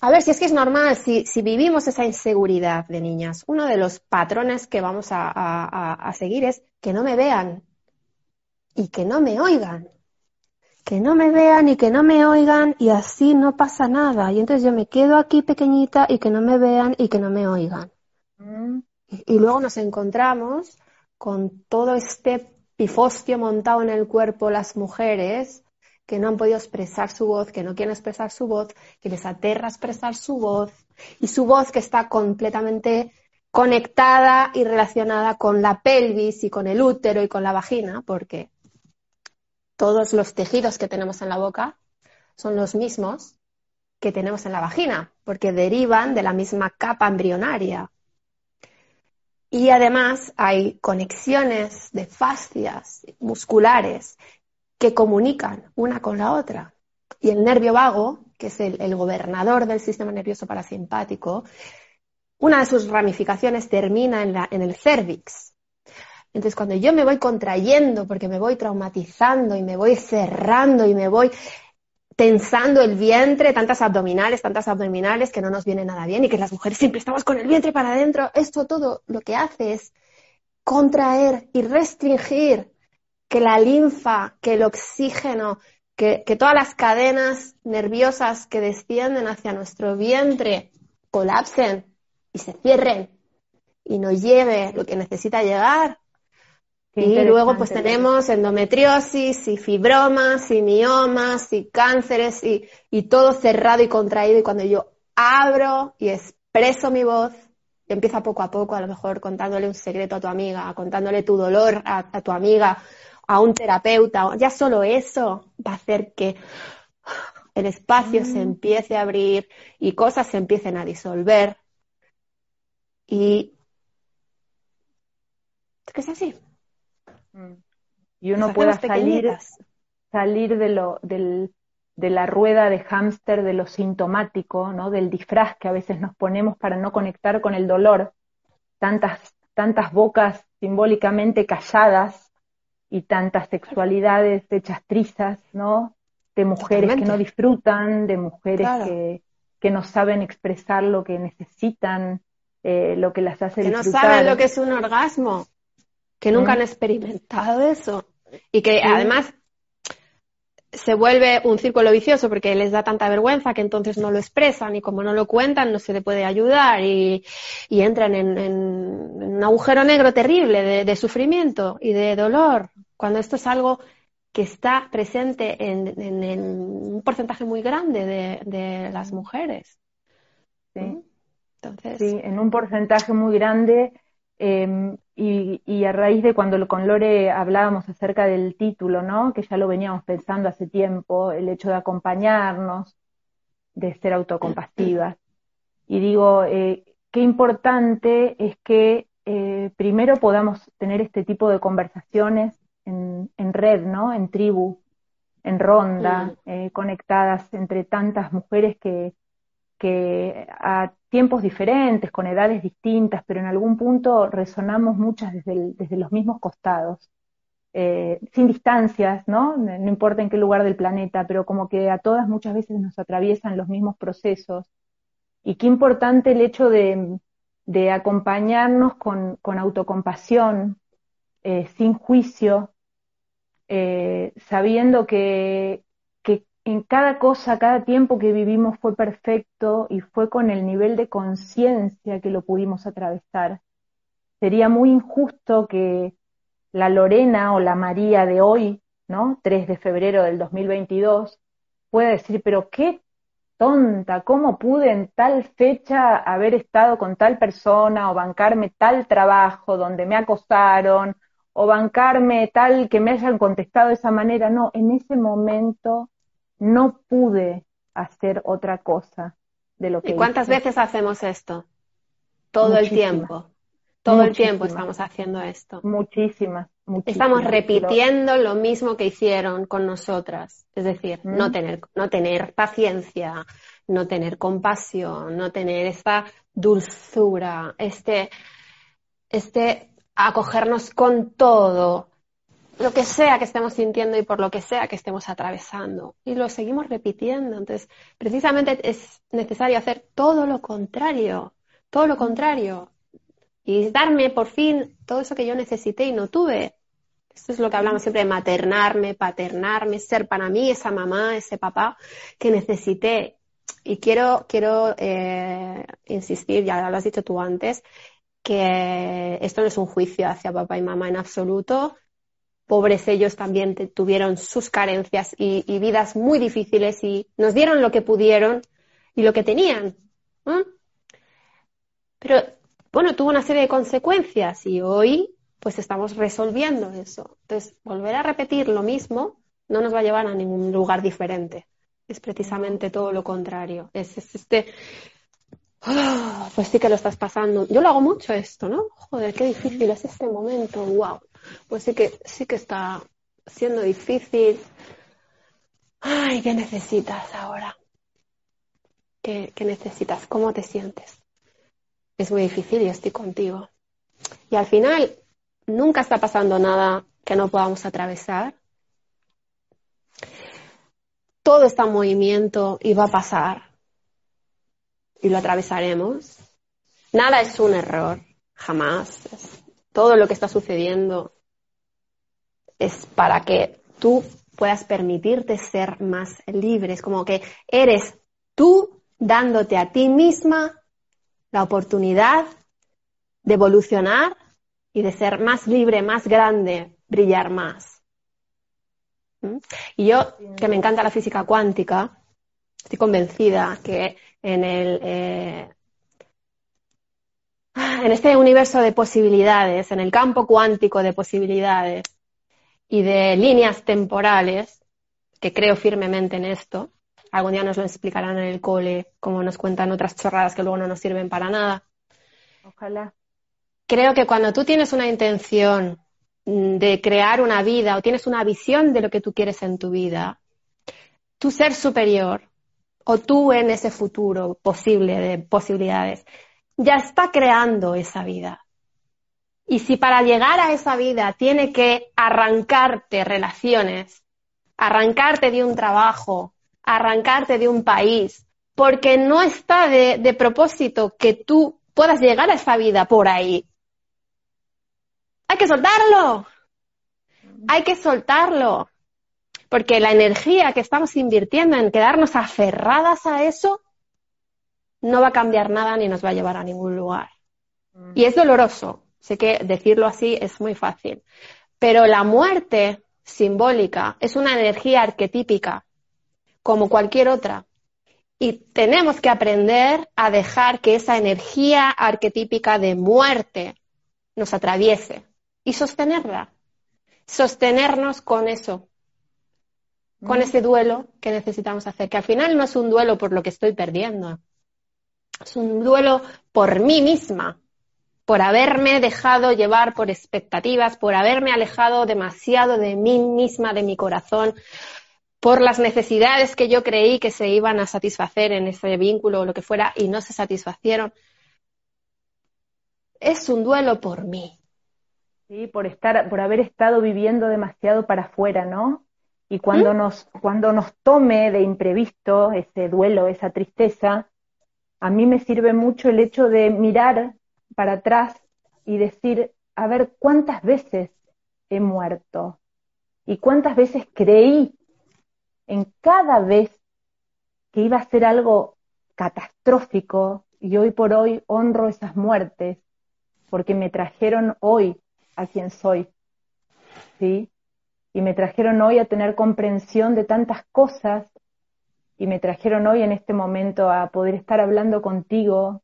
Speaker 3: a ver, si es que es normal, si, vivimos esa inseguridad de niñas, uno de los patrones que vamos a, seguir es que no me vean y que no me oigan. Que no me vean y que no me oigan y así no pasa nada. Y entonces yo me quedo aquí pequeñita y que no me vean y que no me oigan. Mm. y luego nos encontramos con todo este pifostio montado en el cuerpo las mujeres que no han podido expresar su voz, que no quieren expresar su voz, que les aterra expresar su voz y su voz que está completamente conectada y relacionada con la pelvis y con el útero y con la vagina, porque todos los tejidos que tenemos en la boca son los mismos que tenemos en la vagina, porque derivan de la misma capa embrionaria. Y además hay conexiones de fascias musculares que comunican una con la otra. Y el nervio vago, que es el, gobernador del sistema nervioso parasimpático, una de sus ramificaciones termina en, la, en el cervix. Entonces, cuando yo me voy contrayendo porque me voy traumatizando y me voy cerrando y me voy tensando el vientre, tantas abdominales, tantas abdominales que no nos viene nada bien y que las mujeres siempre estamos con el vientre para adentro, esto todo lo que hace es contraer y restringir que la linfa, que el oxígeno, que, todas las cadenas nerviosas que descienden hacia nuestro vientre colapsen y se cierren y nos lleve lo que necesita llegar. y luego pues tenemos endometriosis y fibromas y miomas y cánceres y, y, todo cerrado y contraído y cuando yo abro y expreso mi voz, empieza poco a poco, a lo mejor contándole un secreto a tu amiga, contándole tu dolor a tu amiga a un terapeuta, ya solo eso va a hacer que el espacio se mm. empiece a abrir y cosas se empiecen a disolver. Y que es así.
Speaker 2: Mm. Y uno pueda salir, salir de, lo, del, de la rueda de hámster, de lo sintomático, ¿no? del disfraz que a veces nos ponemos para no conectar con el dolor. Tantas, tantas bocas simbólicamente calladas y tantas sexualidades hechas trizas, ¿no? De mujeres que no disfrutan, de mujeres que, que, no saben expresar lo que necesitan, eh, lo que las hace
Speaker 3: que
Speaker 2: disfrutar.
Speaker 3: Que no saben lo que es un orgasmo, que nunca han experimentado eso. Y que además se vuelve un círculo vicioso porque les da tanta vergüenza que entonces no lo expresan y como no lo cuentan no se le puede ayudar y, entran en, un agujero negro terrible de, sufrimiento y de dolor, cuando esto es algo que está presente en, un porcentaje muy grande de, las mujeres.
Speaker 2: ¿Sí? Entonces... sí, en un porcentaje muy grande Em, y, a raíz de cuando con Lore hablábamos acerca del título, ¿no? Que ya lo veníamos pensando hace tiempo, el hecho de acompañarnos, de ser autocompasivas. Y digo, eh, qué importante es que eh, primero podamos tener este tipo de conversaciones en, red, ¿no? En tribu, en ronda, eh, conectadas entre tantas mujeres que, que a tiempos diferentes, con edades distintas, pero en algún punto resonamos muchas desde, desde los mismos costados, eh, sin distancias, ¿no? No importa en qué lugar del planeta, pero como que a todas muchas veces nos atraviesan los mismos procesos. Y qué importante el hecho de, de acompañarnos con, con autocompasión, eh, sin juicio, eh, sabiendo que, en cada cosa, cada tiempo que vivimos fue perfecto y fue con el nivel de conciencia que lo pudimos atravesar. Sería muy injusto que la Lorena o la María de hoy, ¿no? 3 de febrero del 2022, pueda decir, pero qué tonta, ¿cómo pude en tal fecha haber estado con tal persona o bancarme tal trabajo donde me acosaron o bancarme tal que me hayan contestado de esa manera? No, en ese momento no pude hacer otra cosa de lo que...
Speaker 3: ¿Y cuántas veces hacemos esto? Todo el tiempo. Todo el tiempo estamos haciendo esto.
Speaker 2: Muchísimas, muchísimas.
Speaker 3: Estamos repitiendo lo mismo que hicieron con nosotras. Es decir, no, tener, no tener paciencia, no tener compasión, no tener esta dulzura, este, este acogernos con todo, lo que sea que estemos sintiendo y por lo que sea que estemos atravesando. Y lo seguimos repitiendo. Entonces, precisamente es necesario hacer todo lo contrario, todo lo contrario. Y darme por fin todo eso que yo necesité y no tuve. Esto es lo que hablamos siempre de maternarme, paternarme, ser para mí esa mamá, ese papá que necesité. Y quiero, quiero eh, insistir, ya lo has dicho tú antes, que esto no es un juicio hacia papá y mamá en absoluto, pobres ellos también tuvieron sus carencias y, vidas muy difíciles y nos dieron lo que pudieron y lo que tenían. Pero bueno, tuvo una serie de consecuencias y hoy pues estamos resolviendo eso. Entonces, volver a repetir lo mismo no nos va a llevar a ningún lugar diferente. Es precisamente todo lo contrario. Es, este, ah, pues sí que lo estás pasando. Yo lo hago mucho esto, ¿no? Joder, qué difícil es este momento. Wow pues sí que, sí que está siendo difícil. Ay, ¿qué necesitas ahora? ¿Qué, necesitas? ¿Cómo te sientes? Es muy difícil y estoy contigo. Y al final, nunca está pasando nada que no podamos atravesar. Todo está en movimiento y va a pasar. Y lo atravesaremos. Nada es un error, jamás. Todo lo que está sucediendo es para que tú puedas permitirte ser más libre. Es como que eres tú dándote a ti misma la oportunidad de evolucionar y de ser más libre, más grande, brillar más. ¿Mm? Y yo, que me encanta la física cuántica, estoy convencida que en el, eh, en este universo de posibilidades, en el campo cuántico de posibilidades, y de líneas temporales, que creo firmemente en esto. Algún día nos lo explicarán en el cole, como nos cuentan otras chorradas que luego no nos sirven para nada.
Speaker 2: Ojalá.
Speaker 3: Creo que cuando tú tienes una intención de crear una vida o tienes una visión de lo que tú quieres en tu vida, tu ser superior o tú en ese futuro posible de posibilidades, ya está creando esa vida. Y si para llegar a esa vida tiene que arrancarte relaciones, arrancarte de un trabajo, arrancarte de un país, porque no está de, propósito que tú puedas llegar a esa vida por ahí. Hay que soltarlo. Hay que soltarlo. Porque la energía que estamos invirtiendo en quedarnos aferradas a eso no va a cambiar nada ni nos va a llevar a ningún lugar. Y es doloroso, Sé que decirlo así es muy fácil. Pero la muerte simbólica es una energía arquetípica, como cualquier otra. Y tenemos que aprender a dejar que esa energía arquetípica de muerte nos atraviese y sostenerla. Sostenernos con eso, con mm. ese duelo que necesitamos hacer, que al final no es un duelo por lo que estoy perdiendo, es un duelo por mí misma, por haberme dejado llevar por expectativas, por haberme alejado demasiado de mí misma, de mi corazón, por las necesidades que yo creí que se iban a satisfacer en ese vínculo o lo que fuera y no se satisfacieron. Es un duelo por mí.
Speaker 2: Sí, por estar, por haber estado viviendo demasiado para afuera, ¿no? Y cuando ¿Mm? nos, cuando nos tome de imprevisto ese duelo, esa tristeza, a mí me sirve mucho el hecho de mirar para atrás y decir, a ver, ¿cuántas veces he muerto? ¿Y cuántas veces creí en cada vez que iba a ser algo catastrófico y hoy por hoy honro esas muertes porque me trajeron hoy a quien soy, ¿sí? Y me trajeron hoy a tener comprensión de tantas cosas y me trajeron hoy en este momento a poder estar hablando contigo,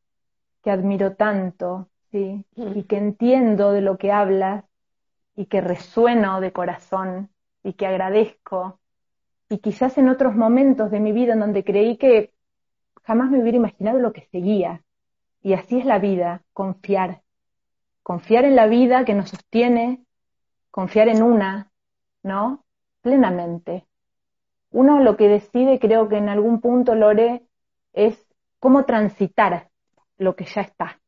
Speaker 2: que admiro tanto, ¿sí? Mm. Y que entiendo de lo que hablas y que resueno de corazón y que agradezco. Y quizás en otros momentos de mi vida en donde creí que jamás me hubiera imaginado lo que seguía. Y así es la vida, confiar. confiar en la vida que nos sostiene, confiar en una, ¿no? Plenamente. Uno lo que decide, creo que en algún punto, Lore, es cómo transitar lo que ya está.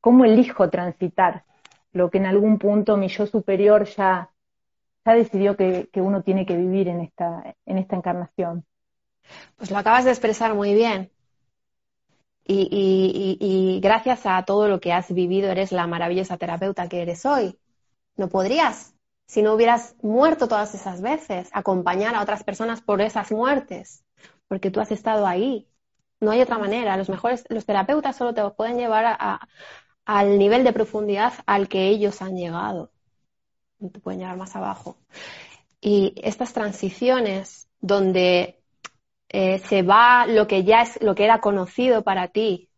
Speaker 2: ¿Cómo elijo transitar lo que en algún punto mi yo superior ya, ya decidió que, uno tiene que vivir en esta, en esta encarnación?
Speaker 3: Pues lo acabas de expresar muy bien. y, gracias a todo lo que has vivido eres la maravillosa terapeuta que eres hoy. No podrías, si no hubieras muerto todas esas veces, acompañar a otras personas por esas muertes, porque tú has estado ahí. No hay otra manera. Los mejores, los terapeutas solo te pueden llevar al nivel de profundidad al que ellos han llegado. No te pueden llevar más abajo. Y estas transiciones donde eh, se va lo que ya es, lo que era conocido para ti,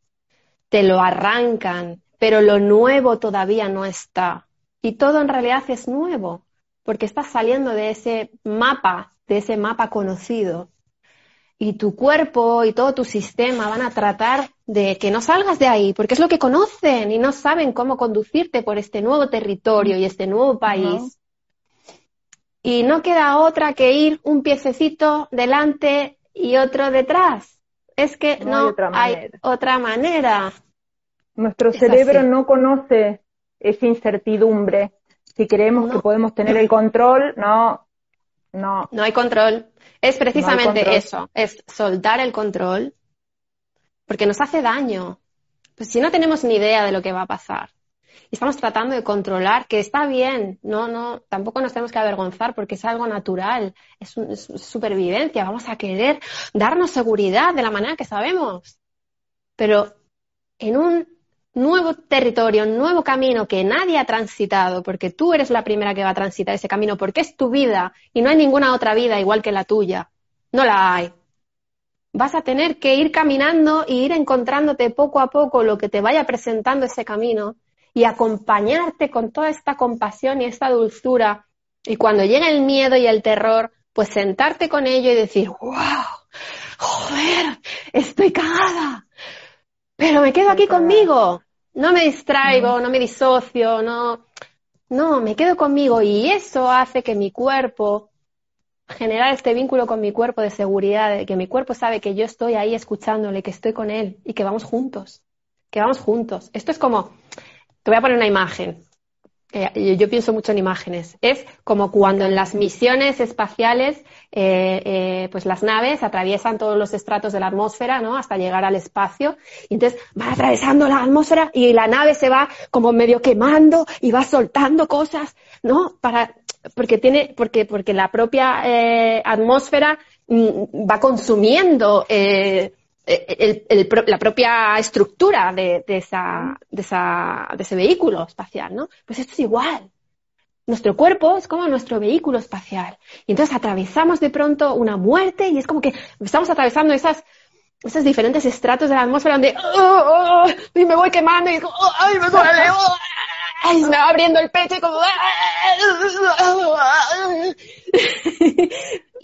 Speaker 3: te lo arrancan, pero lo nuevo todavía no está. Y todo en realidad es nuevo, porque estás saliendo de ese mapa, de ese mapa conocido. Y tu cuerpo y todo tu sistema van a tratar de que no salgas de ahí, porque es lo que conocen y no saben cómo conducirte por este nuevo territorio y este nuevo país. Y no queda otra que ir un piececito delante y otro detrás. Es que no, hay, otra, manera.
Speaker 2: Nuestro cerebro no conoce esa incertidumbre. Si creemos que podemos tener el control, no, no.
Speaker 3: No hay control. Es precisamente eso, es soltar el control, porque nos hace daño. Pues si no tenemos ni idea de lo que va a pasar, y estamos tratando de controlar, que está bien, no, no, tampoco nos tenemos que avergonzar porque es algo natural, es, es supervivencia, vamos a querer darnos seguridad de la manera que sabemos. Pero en un nuevo territorio, un nuevo camino que nadie ha transitado, porque tú eres la primera que va a transitar ese camino, porque es tu vida y no hay ninguna otra vida igual que la tuya. No la hay. Vas a tener que ir caminando e ir encontrándote poco a poco lo que te vaya presentando ese camino y acompañarte con toda esta compasión y esta dulzura. Y cuando llegue el miedo y el terror, pues sentarte con ello y decir, wow, joder, estoy cagada, pero me quedo aquí conmigo. No me distraigo, no me disocio, no, no, me quedo conmigo y eso hace que mi cuerpo, generar este vínculo con mi cuerpo de seguridad, de que mi cuerpo sabe que yo estoy ahí escuchándole, que estoy con él y que vamos juntos, que vamos juntos. Esto es como, te voy a poner una imagen. Eh, yo pienso mucho en imágenes. Es como cuando en las misiones espaciales, eh, eh, pues las naves atraviesan todos los estratos de la atmósfera, ¿no? Hasta llegar al espacio. Y entonces van atravesando la atmósfera y la nave se va como medio quemando y va soltando cosas, ¿no? Para, porque tiene, porque, porque la propia atmósfera mm, va consumiendo el, la propia estructura de, esa, de, esa, de ese vehículo espacial, ¿no? Pues esto es igual. Nuestro cuerpo es como nuestro vehículo espacial. Y entonces atravesamos de pronto una muerte y es como que estamos atravesando esas, esos diferentes estratos de la atmósfera donde oh, oh, oh", y me voy quemando y ¡ay, me duele! ¡Ay, me va abriendo el pecho y como...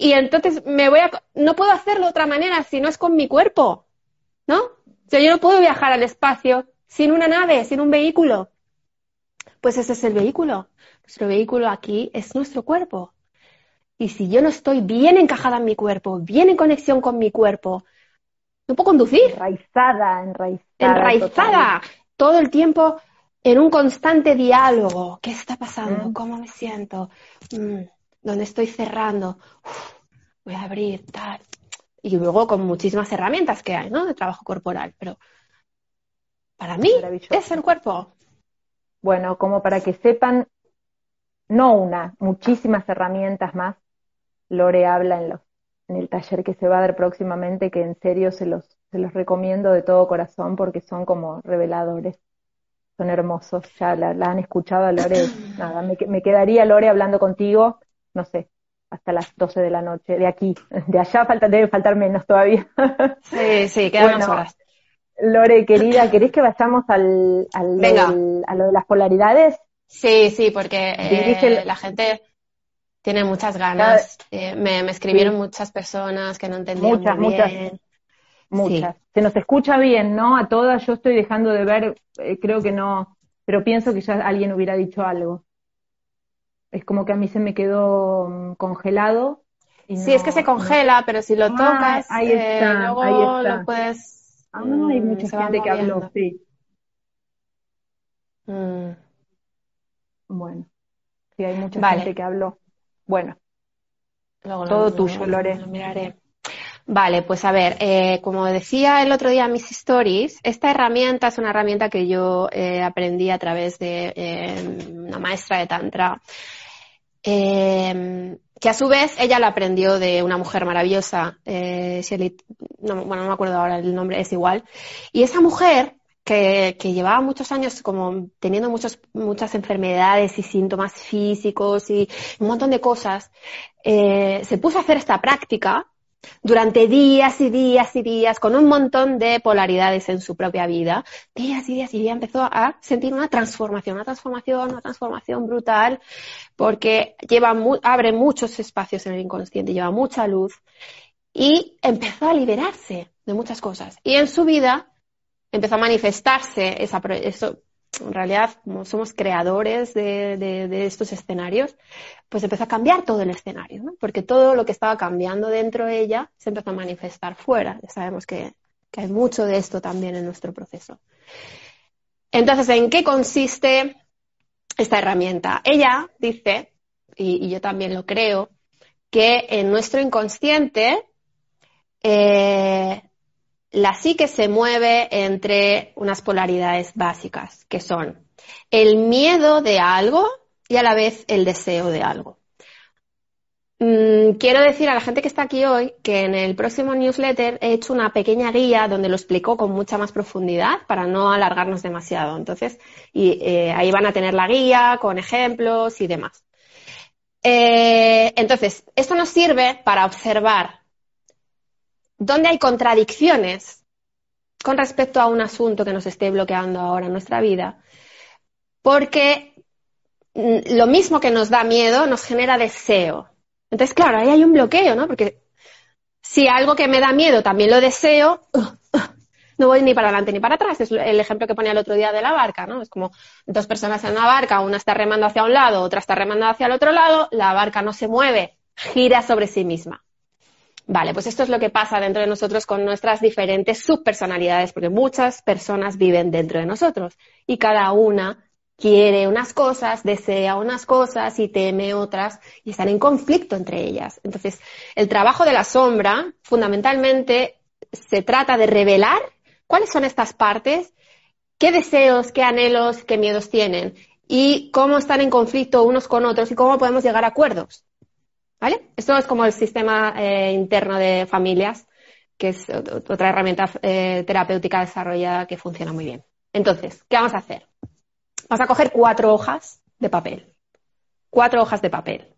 Speaker 3: y entonces me voy a... No puedo hacerlo de otra manera si no es con mi cuerpo, ¿no? O sea, yo no puedo viajar al espacio sin una nave, sin un vehículo. Pues ese es el vehículo. Nuestro vehículo aquí es nuestro cuerpo. Y si yo no estoy bien encajada en mi cuerpo, bien en conexión con mi cuerpo, no puedo conducir.
Speaker 2: Enraizada, enraizada.
Speaker 3: Enraizada. Todo el tiempo en un constante diálogo. ¿Qué está pasando? ¿Cómo me siento? Mm donde estoy cerrando, voy a abrir, tal. Y luego con muchísimas herramientas que hay, ¿no? De trabajo corporal. Pero para mí es el cuerpo.
Speaker 2: Bueno, como para que sepan, no una, muchísimas herramientas más. Lore habla en, los, en el taller que se va a dar próximamente, que en serio se los, se los recomiendo de todo corazón porque son como reveladores. Son hermosos. Ya la, han escuchado a Lore. Nada, me, me quedaría Lore hablando contigo no sé, hasta las 12 de la noche, de aquí, de allá falta, debe faltar menos todavía.
Speaker 3: Sí, sí, quedan horas.
Speaker 2: Lore, querida, ¿querés que vayamos al, al a lo de las polaridades?
Speaker 3: Sí, sí, porque eh, la gente tiene muchas ganas. Eh, me, escribieron muchas personas que no entendían muchas, muy bien.
Speaker 2: muchas. Se nos escucha bien, ¿no? A todas yo estoy dejando de ver, eh, creo que no, pero pienso que ya alguien hubiera dicho algo. Es como que a mí se me quedó mm, congelado.
Speaker 3: sí, es que se congela, pero si lo ah, tocas, ahí eh, está, luego ahí está. lo puedes.
Speaker 2: Ah, hay mm, mucha gente que habló, sí. Mm. Bueno, sí, hay mucha gente que habló. Bueno, todo tuyo, Lore.
Speaker 3: miraré. Vale, pues a ver, eh, como decía el otro día en mis stories, esta herramienta es una herramienta que yo eh, aprendí a través de eh, una maestra de Tantra, que a su vez ella la aprendió de una mujer maravillosa, no, bueno, no me acuerdo ahora el nombre, es igual, y esa mujer que, llevaba muchos años como teniendo muchos, muchas enfermedades y síntomas físicos y un montón de cosas, se puso a hacer esta práctica durante días y días y días, con un montón de polaridades en su propia vida, días y días y días empezó a sentir una transformación, una transformación, una transformación brutal, porque lleva abre muchos espacios en el inconsciente, lleva mucha luz y empezó a liberarse de muchas cosas. Y en su vida empezó a manifestarse esa, eso, en realidad, como somos creadores de, estos escenarios, pues empezó a cambiar todo el escenario. Porque todo lo que estaba cambiando dentro de ella se empezó a manifestar fuera. Ya sabemos que, hay mucho de esto también en nuestro proceso. Entonces, ¿en qué consiste esta herramienta? Ella dice, y, yo también lo creo, que en nuestro inconsciente eh, la psique se mueve entre unas polaridades básicas, que son el miedo de algo y a la vez el deseo de algo. Mm, quiero decir a la gente que está aquí hoy que en el próximo newsletter he hecho una pequeña guía donde lo explico con mucha más profundidad para no alargarnos demasiado. Entonces, y, eh, ahí van a tener la guía con ejemplos y demás. Eh, entonces, esto nos sirve para observar ¿Dónde hay contradicciones con respecto a un asunto que nos esté bloqueando ahora en nuestra vida, porque mm, lo mismo que nos da miedo nos genera deseo. Entonces, claro, ahí hay un bloqueo, ¿no? Porque si algo que me da miedo también lo deseo, no voy ni para adelante ni para atrás. Es el ejemplo que ponía el otro día de la barca, ¿no? Es como dos personas en una barca, una está remando hacia un lado, otra está remando hacia el otro lado, la barca no se mueve, gira sobre sí misma. Vale, pues esto es lo que pasa dentro de nosotros con nuestras diferentes subpersonalidades, porque muchas personas viven dentro de nosotros y cada una quiere unas cosas, desea unas cosas y teme otras y están en conflicto entre ellas. Entonces, el trabajo de la sombra fundamentalmente se trata de revelar cuáles son estas partes, qué deseos, qué anhelos, qué miedos tienen y cómo están en conflicto unos con otros y cómo podemos llegar a acuerdos. ¿Vale? Esto es como el sistema eh, interno de familias, que es otra herramienta eh, terapéutica desarrollada que funciona muy bien. Entonces, ¿qué vamos a hacer? Vamos a coger cuatro hojas de papel. Cuatro hojas de papel.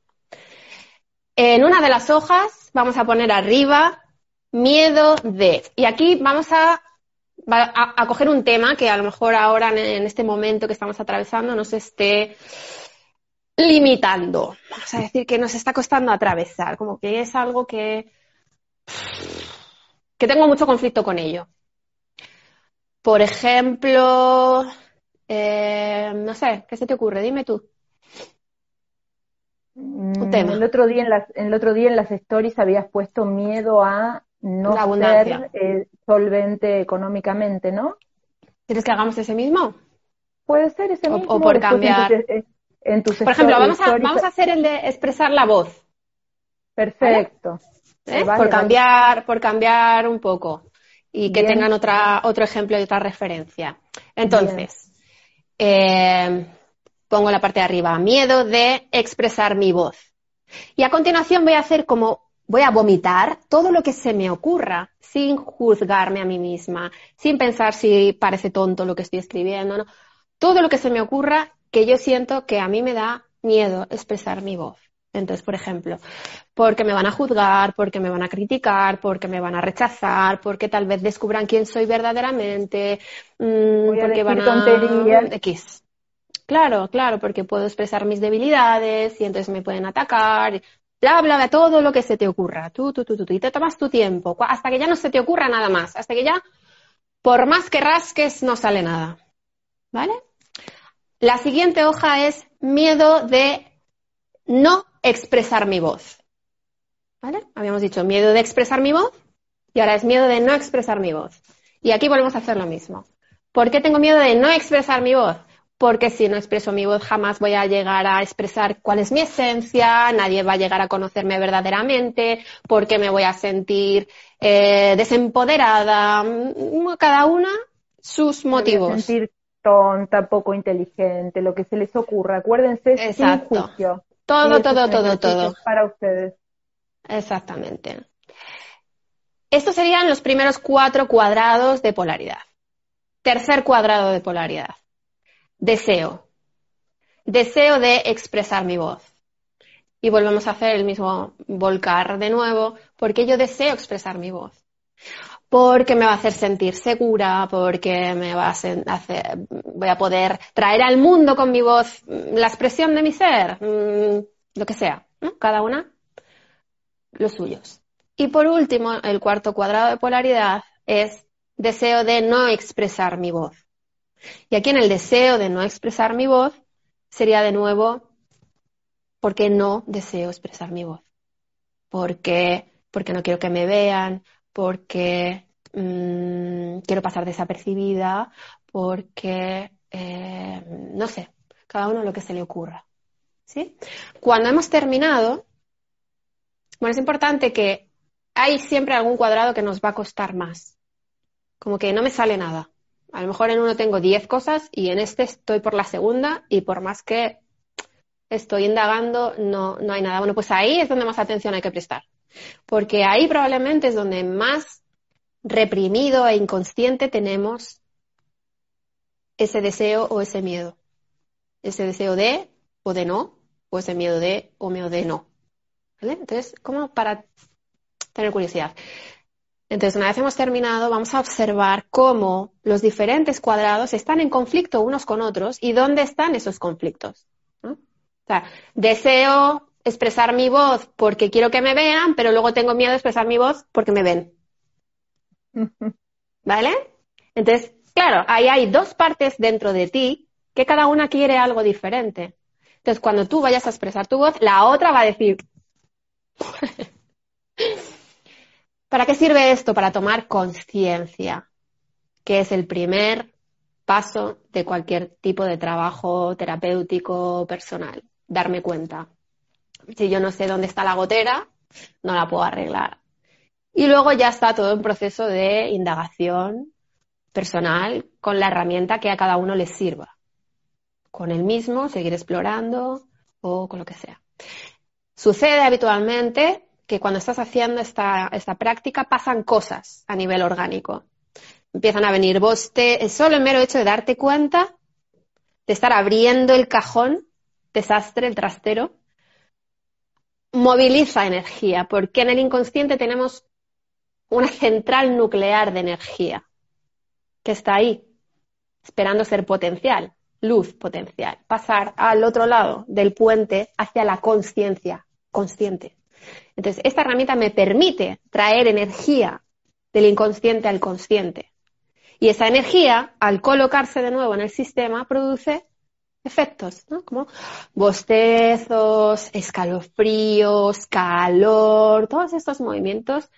Speaker 3: En una de las hojas vamos a poner arriba miedo de. Y aquí vamos a, a, coger un tema que a lo mejor ahora en, este momento que estamos atravesando nos esté limitando. Vamos a decir que nos está costando atravesar, como que es algo que, que tengo mucho conflicto con ello. Por ejemplo, eh, no sé, ¿qué se te ocurre? Dime tú.
Speaker 2: Un mm, tema. El otro día en las, el otro día en las stories habías puesto miedo a no ser eh, solvente económicamente, ¿no?
Speaker 3: ¿Quieres que hagamos ese mismo?
Speaker 2: Puede ser ese mismo.
Speaker 3: O, por cambiar. Por ejemplo, vamos a, vamos a hacer el de expresar la voz.
Speaker 2: Perfecto.
Speaker 3: ¿Eh? por cambiar, por cambiar un poco. Y que tengan otra, otro ejemplo y otra referencia. Entonces, eh, pongo la parte de arriba, miedo de expresar mi voz. Y a continuación voy a hacer como, voy a vomitar todo lo que se me ocurra, sin juzgarme a mí misma, sin pensar si parece tonto lo que estoy escribiendo, ¿no? Todo lo que se me ocurra que yo siento que a mí me da miedo expresar mi voz. Entonces, por ejemplo, porque me van a juzgar, porque me van a criticar, porque me van a rechazar, porque tal vez descubran quién soy verdaderamente, mmm, porque van a X. Claro, claro, porque puedo expresar mis debilidades y entonces me pueden atacar. bla, bla, bla, todo lo que se te ocurra, tú, tú, tú, tú, y te tomas tu tiempo, hasta que ya no se te ocurra nada más, hasta que ya, por más que rasques, no sale nada. ¿Vale? La siguiente hoja es miedo de no expresar mi voz. ¿Vale? Habíamos dicho miedo de expresar mi voz y ahora es miedo de no expresar mi voz. Y aquí volvemos a hacer lo mismo. ¿Por qué tengo miedo de no expresar mi voz? Porque si no expreso mi voz jamás voy a llegar a expresar cuál es mi esencia, nadie va a llegar a conocerme verdaderamente, porque me voy a sentir eh, desempoderada, mm, cada una sus motivos.
Speaker 2: Me sentir tonta, poco inteligente, lo que se les ocurra. Acuérdense, Exacto. sin juicio.
Speaker 3: Todo, todo, todo, todo.
Speaker 2: Para ustedes.
Speaker 3: Exactamente. Estos serían los primeros cuatro cuadrados de polaridad. Tercer cuadrado de polaridad. Deseo. Deseo de expresar mi voz. Y volvemos a hacer el mismo volcar de nuevo, porque yo deseo expresar mi voz. Porque me va a hacer sentir segura, porque me va a hacer, voy a poder traer al mundo con mi voz la expresión de mi ser, mm, lo que sea, Cada una los suyos. Y por último, el cuarto cuadrado de polaridad es deseo de no expresar mi voz. Y aquí en el deseo de no expresar mi voz sería de nuevo porque no deseo expresar mi voz. Porque, porque no quiero que me vean, porque mm, quiero pasar desapercibida, porque eh, no sé, cada uno lo que se le ocurra. ¿sí? Cuando hemos terminado, bueno, es importante que hay siempre algún cuadrado que nos va a costar más. Como que no me sale nada. A lo mejor en uno tengo 10 cosas y en este estoy por la segunda y por más que estoy indagando no, no hay nada. Bueno, pues ahí es donde más atención hay que prestar. Porque ahí probablemente es donde más reprimido e inconsciente tenemos ese deseo o ese miedo. Ese deseo de o de no, o ese miedo de o miedo de no. ¿Vale? Entonces, como para tener curiosidad. Entonces, una vez hemos terminado, vamos a observar cómo los diferentes cuadrados están en conflicto unos con otros y dónde están esos conflictos. O sea, deseo expresar mi voz porque quiero que me vean, pero luego tengo miedo de expresar mi voz porque me ven. ¿Vale? Entonces, claro, ahí hay dos partes dentro de ti que cada una quiere algo diferente. Entonces, cuando tú vayas a expresar tu voz, la otra va a decir, ¿Para qué sirve esto? Para tomar conciencia, que es el primer paso de cualquier tipo de trabajo terapéutico personal. Darme cuenta. Si yo no sé dónde está la gotera, no la puedo arreglar. Y luego ya está todo un proceso de indagación personal con la herramienta que a cada uno le sirva. Con el mismo, seguir explorando o con lo que sea. Sucede habitualmente que cuando estás haciendo esta, esta práctica pasan cosas a nivel orgánico. Empiezan a venir vos, te, solo el mero hecho de darte cuenta, de estar abriendo el cajón, desastre, el trastero, moviliza energía, porque en el inconsciente tenemos una central nuclear de energía que está ahí, esperando ser potencial, luz potencial, pasar al otro lado del puente hacia la conciencia consciente. Entonces, esta herramienta me permite traer energía del inconsciente al consciente. Y esa energía, al colocarse de nuevo en el sistema, produce efectos, ¿no? Como bostezos, escalofríos, calor, todos estos movimientos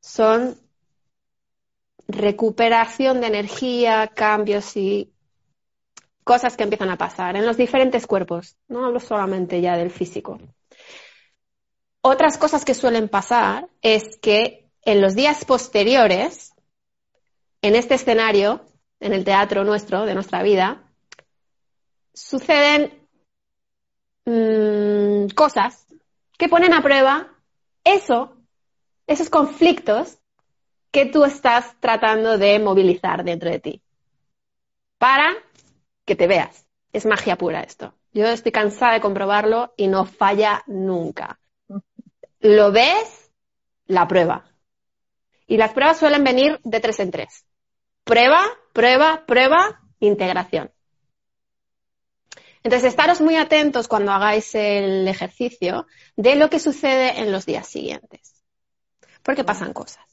Speaker 3: son recuperación de energía, cambios y cosas que empiezan a pasar en los diferentes cuerpos. No hablo solamente ya del físico. Otras cosas que suelen pasar es que en los días posteriores, en este escenario, en el teatro nuestro, de nuestra vida, suceden mm, cosas que ponen a prueba eso, esos conflictos que tú estás tratando de movilizar dentro de ti. Para que te veas. Es magia pura esto. Yo estoy cansada de comprobarlo y no falla nunca lo ves, la prueba. Y las pruebas suelen venir de tres en tres. Prueba, prueba, prueba, integración. Entonces, estaros muy atentos cuando hagáis el ejercicio de lo que sucede en los días siguientes. Porque pasan cosas.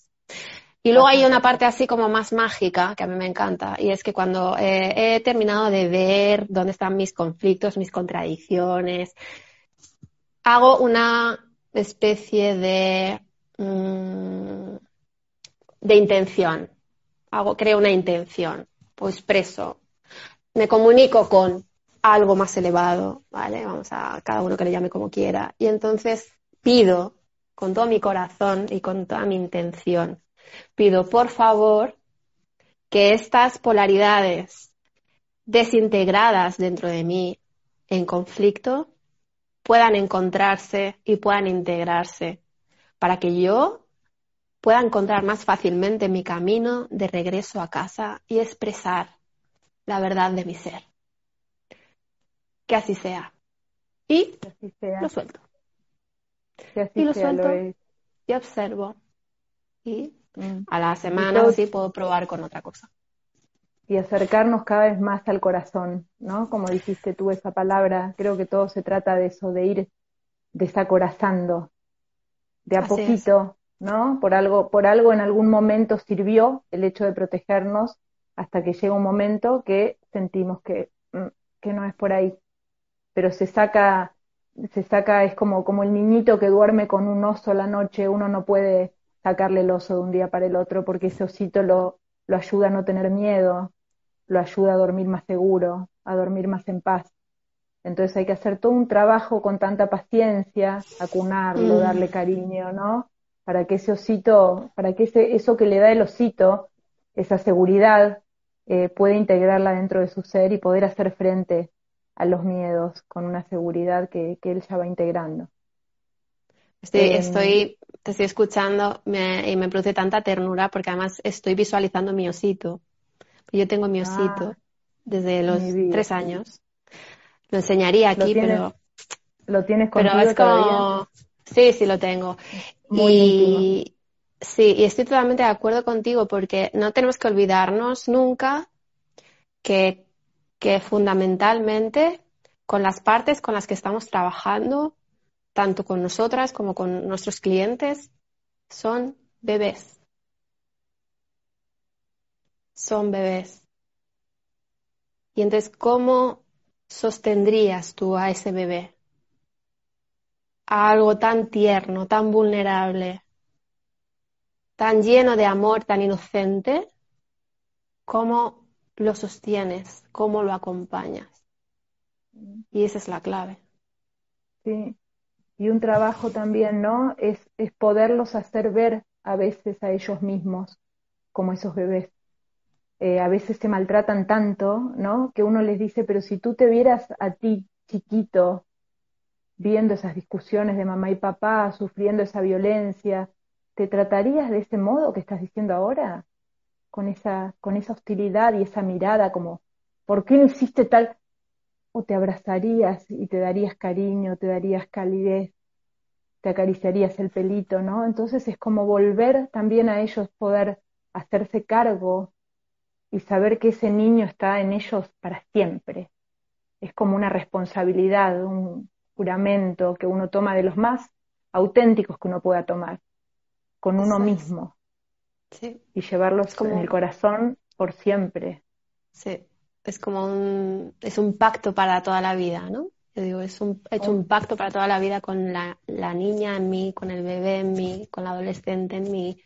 Speaker 3: Y luego hay una parte así como más mágica que a mí me encanta y es que cuando eh, he terminado de ver dónde están mis conflictos, mis contradicciones, hago una especie de, mm, de intención. Hago, creo una intención, pues expreso, me comunico con algo más elevado, ¿vale? Vamos a cada uno que le llame como quiera. Y entonces pido con todo mi corazón y con toda mi intención pido por favor que estas polaridades desintegradas dentro de mí en conflicto puedan encontrarse y puedan integrarse para que yo pueda encontrar más fácilmente mi camino de regreso a casa y expresar la verdad de mi ser. Que así sea. Y lo suelto. y lo suelto y observo. Y Mm. A la semana sí puedo probar con otra cosa.
Speaker 2: Y acercarnos cada vez más al corazón, ¿no? Como dijiste tú esa palabra, creo que todo se trata de eso, de ir desacorazando, de a poquito, ¿no? Por algo, por algo en algún momento sirvió el hecho de protegernos hasta que llega un momento que sentimos que, mm, que no es por ahí. Pero se saca, se saca, es como, como el niñito que duerme con un oso la noche, uno no puede sacarle el oso de un día para el otro, porque ese osito lo, lo ayuda a no tener miedo, lo ayuda a dormir más seguro, a dormir más en paz. Entonces hay que hacer todo un trabajo con tanta paciencia, acunarlo, mm. darle cariño, ¿no? Para que ese osito, para que ese, eso que le da el osito, esa seguridad, eh, pueda integrarla dentro de su ser y poder hacer frente a los miedos con una seguridad que, que él ya va integrando.
Speaker 3: Estoy, estoy, te estoy escuchando y me produce tanta ternura porque además estoy visualizando mi osito. Yo tengo mi osito ah, desde los tres años. Lo enseñaría aquí, pero.
Speaker 2: ¿Lo tienes contigo Pero es como.
Speaker 3: Sí, sí, lo tengo. y sí, y estoy totalmente de acuerdo contigo porque no tenemos que olvidarnos nunca que, que fundamentalmente con las partes con las que estamos trabajando tanto con nosotras como con nuestros clientes, son bebés. Son bebés. Y entonces, ¿cómo sostendrías tú a ese bebé? A algo tan tierno, tan vulnerable, tan lleno de amor, tan inocente. ¿Cómo lo sostienes? ¿Cómo lo acompañas? Y esa es la clave.
Speaker 2: Sí, y un trabajo también, ¿no? Es, es poderlos hacer ver a veces a ellos mismos como esos bebés. Eh, a veces se maltratan tanto, ¿no? Que uno les dice, pero si tú te vieras a ti chiquito viendo esas discusiones de mamá y papá, sufriendo esa violencia, ¿te tratarías de ese modo que estás diciendo ahora? Con esa, con esa hostilidad y esa mirada como, ¿por qué no hiciste tal? o te abrazarías y te darías cariño, te darías calidez, te acariciarías el pelito, ¿no? Entonces es como volver también a ellos poder hacerse cargo y saber que ese niño está en ellos para siempre. Es como una responsabilidad, un juramento que uno toma de los más auténticos que uno pueda tomar, con uno mismo. Sí. Y llevarlos como... en el corazón por siempre.
Speaker 3: Sí es como un, es un pacto para toda la vida, ¿no? Yo digo, es un, he hecho un pacto para toda la vida con la, niña en mí, con el bebé en mí, con la adolescente en mí,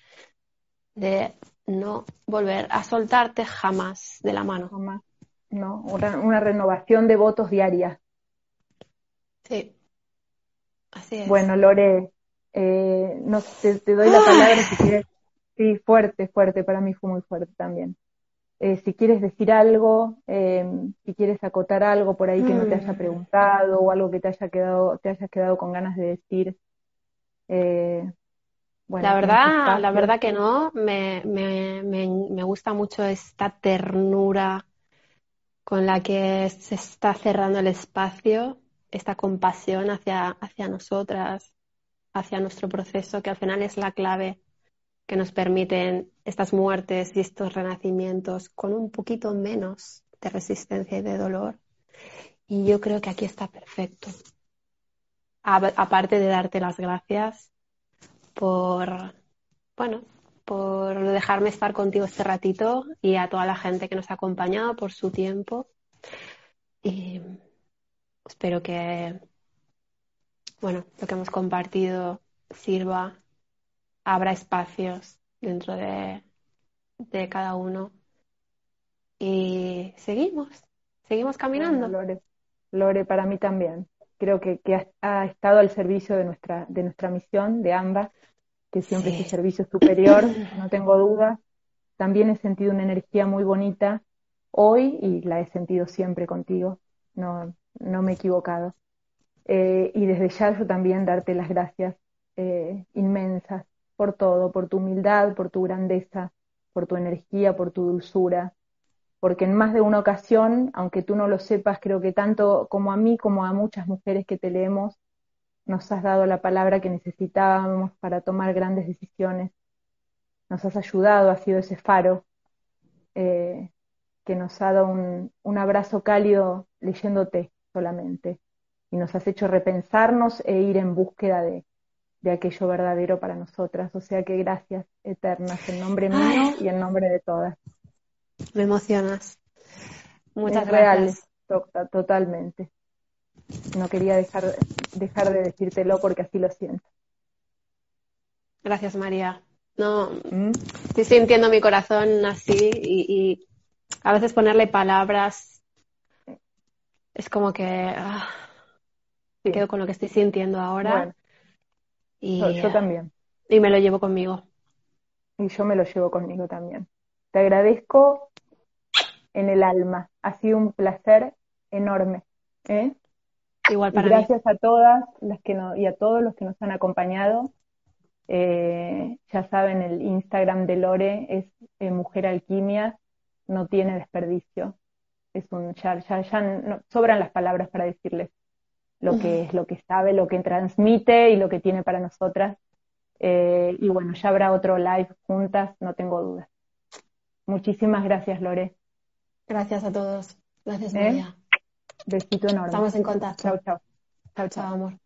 Speaker 3: de no volver a soltarte jamás de la mano.
Speaker 2: Jamás. No, una, renovación de votos diaria.
Speaker 3: Sí. Así es.
Speaker 2: Bueno, Lore, eh, no, te, te doy la palabra si quieres. Sí, fuerte, fuerte, para mí fue muy fuerte también. Eh, si quieres decir algo, eh, si quieres acotar algo por ahí que no te haya mm. preguntado o algo que te haya quedado, te hayas quedado con ganas de decir.
Speaker 3: Eh, bueno, la verdad, la verdad que no. Me, me, me, gusta mucho esta ternura con la que se está cerrando el espacio, esta compasión hacia, hacia nosotras, hacia nuestro proceso, que al final es la clave que nos permiten estas muertes y estos renacimientos con un poquito menos de resistencia y de dolor. Y yo creo que aquí está perfecto. aparte de darte las gracias por, bueno, por dejarme estar contigo este ratito y a toda la gente que nos ha acompañado por su tiempo. Y espero que, bueno, lo que hemos compartido sirva, abra espacios dentro de, de cada uno. Y seguimos, seguimos caminando.
Speaker 2: Lore, Lore, para mí también. Creo que, que ha, estado al servicio de nuestra, de nuestra misión, de ambas, que siempre es el servicio superior, no tengo duda. También he sentido una energía muy bonita hoy y la he sentido siempre contigo, no, no me he equivocado. Eh, y desde ya yo también darte las gracias eh, inmensas por todo, por tu humildad, por tu grandeza, por tu energía, por tu dulzura, porque en más de una ocasión, aunque tú no lo sepas, creo que tanto como a mí como a muchas mujeres que te leemos, nos has dado la palabra que necesitábamos para tomar grandes decisiones, nos has ayudado, has sido ese faro eh, que nos ha dado un, un abrazo cálido leyéndote solamente. Y nos has hecho repensarnos e ir en búsqueda de, de aquello verdadero para nosotras. O sea que gracias eternas en nombre mío y en nombre de todas.
Speaker 3: Me emocionas. Muchas
Speaker 2: es
Speaker 3: gracias.
Speaker 2: Real, totalmente. No quería dejar, dejar de decírtelo porque así lo siento.
Speaker 3: Gracias, María. No, ¿Mm? estoy sintiendo mi corazón así y, a veces ponerle palabras es como que ah, quedo con lo que estoy sintiendo ahora.
Speaker 2: Y, yo, también.
Speaker 3: Y me lo llevo conmigo.
Speaker 2: Y yo me lo llevo conmigo también. Te agradezco en el alma. Ha sido un placer enorme. ¿eh?
Speaker 3: Igual para
Speaker 2: gracias a todas las que no, y a todos los que nos han acompañado. Eh, ya saben, el Instagram de Lore es eh, Mujer Alquimia, no tiene desperdicio. Es un ya, ya, ya sobran las palabras para decirles lo que es, lo que sabe, lo que transmite y lo que tiene para nosotras. Eh, y bueno, ya habrá otro live juntas, no tengo dudas. Muchísimas gracias, Lore.
Speaker 3: Gracias a todos. Gracias, ¿Eh? María.
Speaker 2: Besito enorme.
Speaker 3: Estamos en contacto.
Speaker 2: Chao, chao.
Speaker 3: Chao, chao, amor.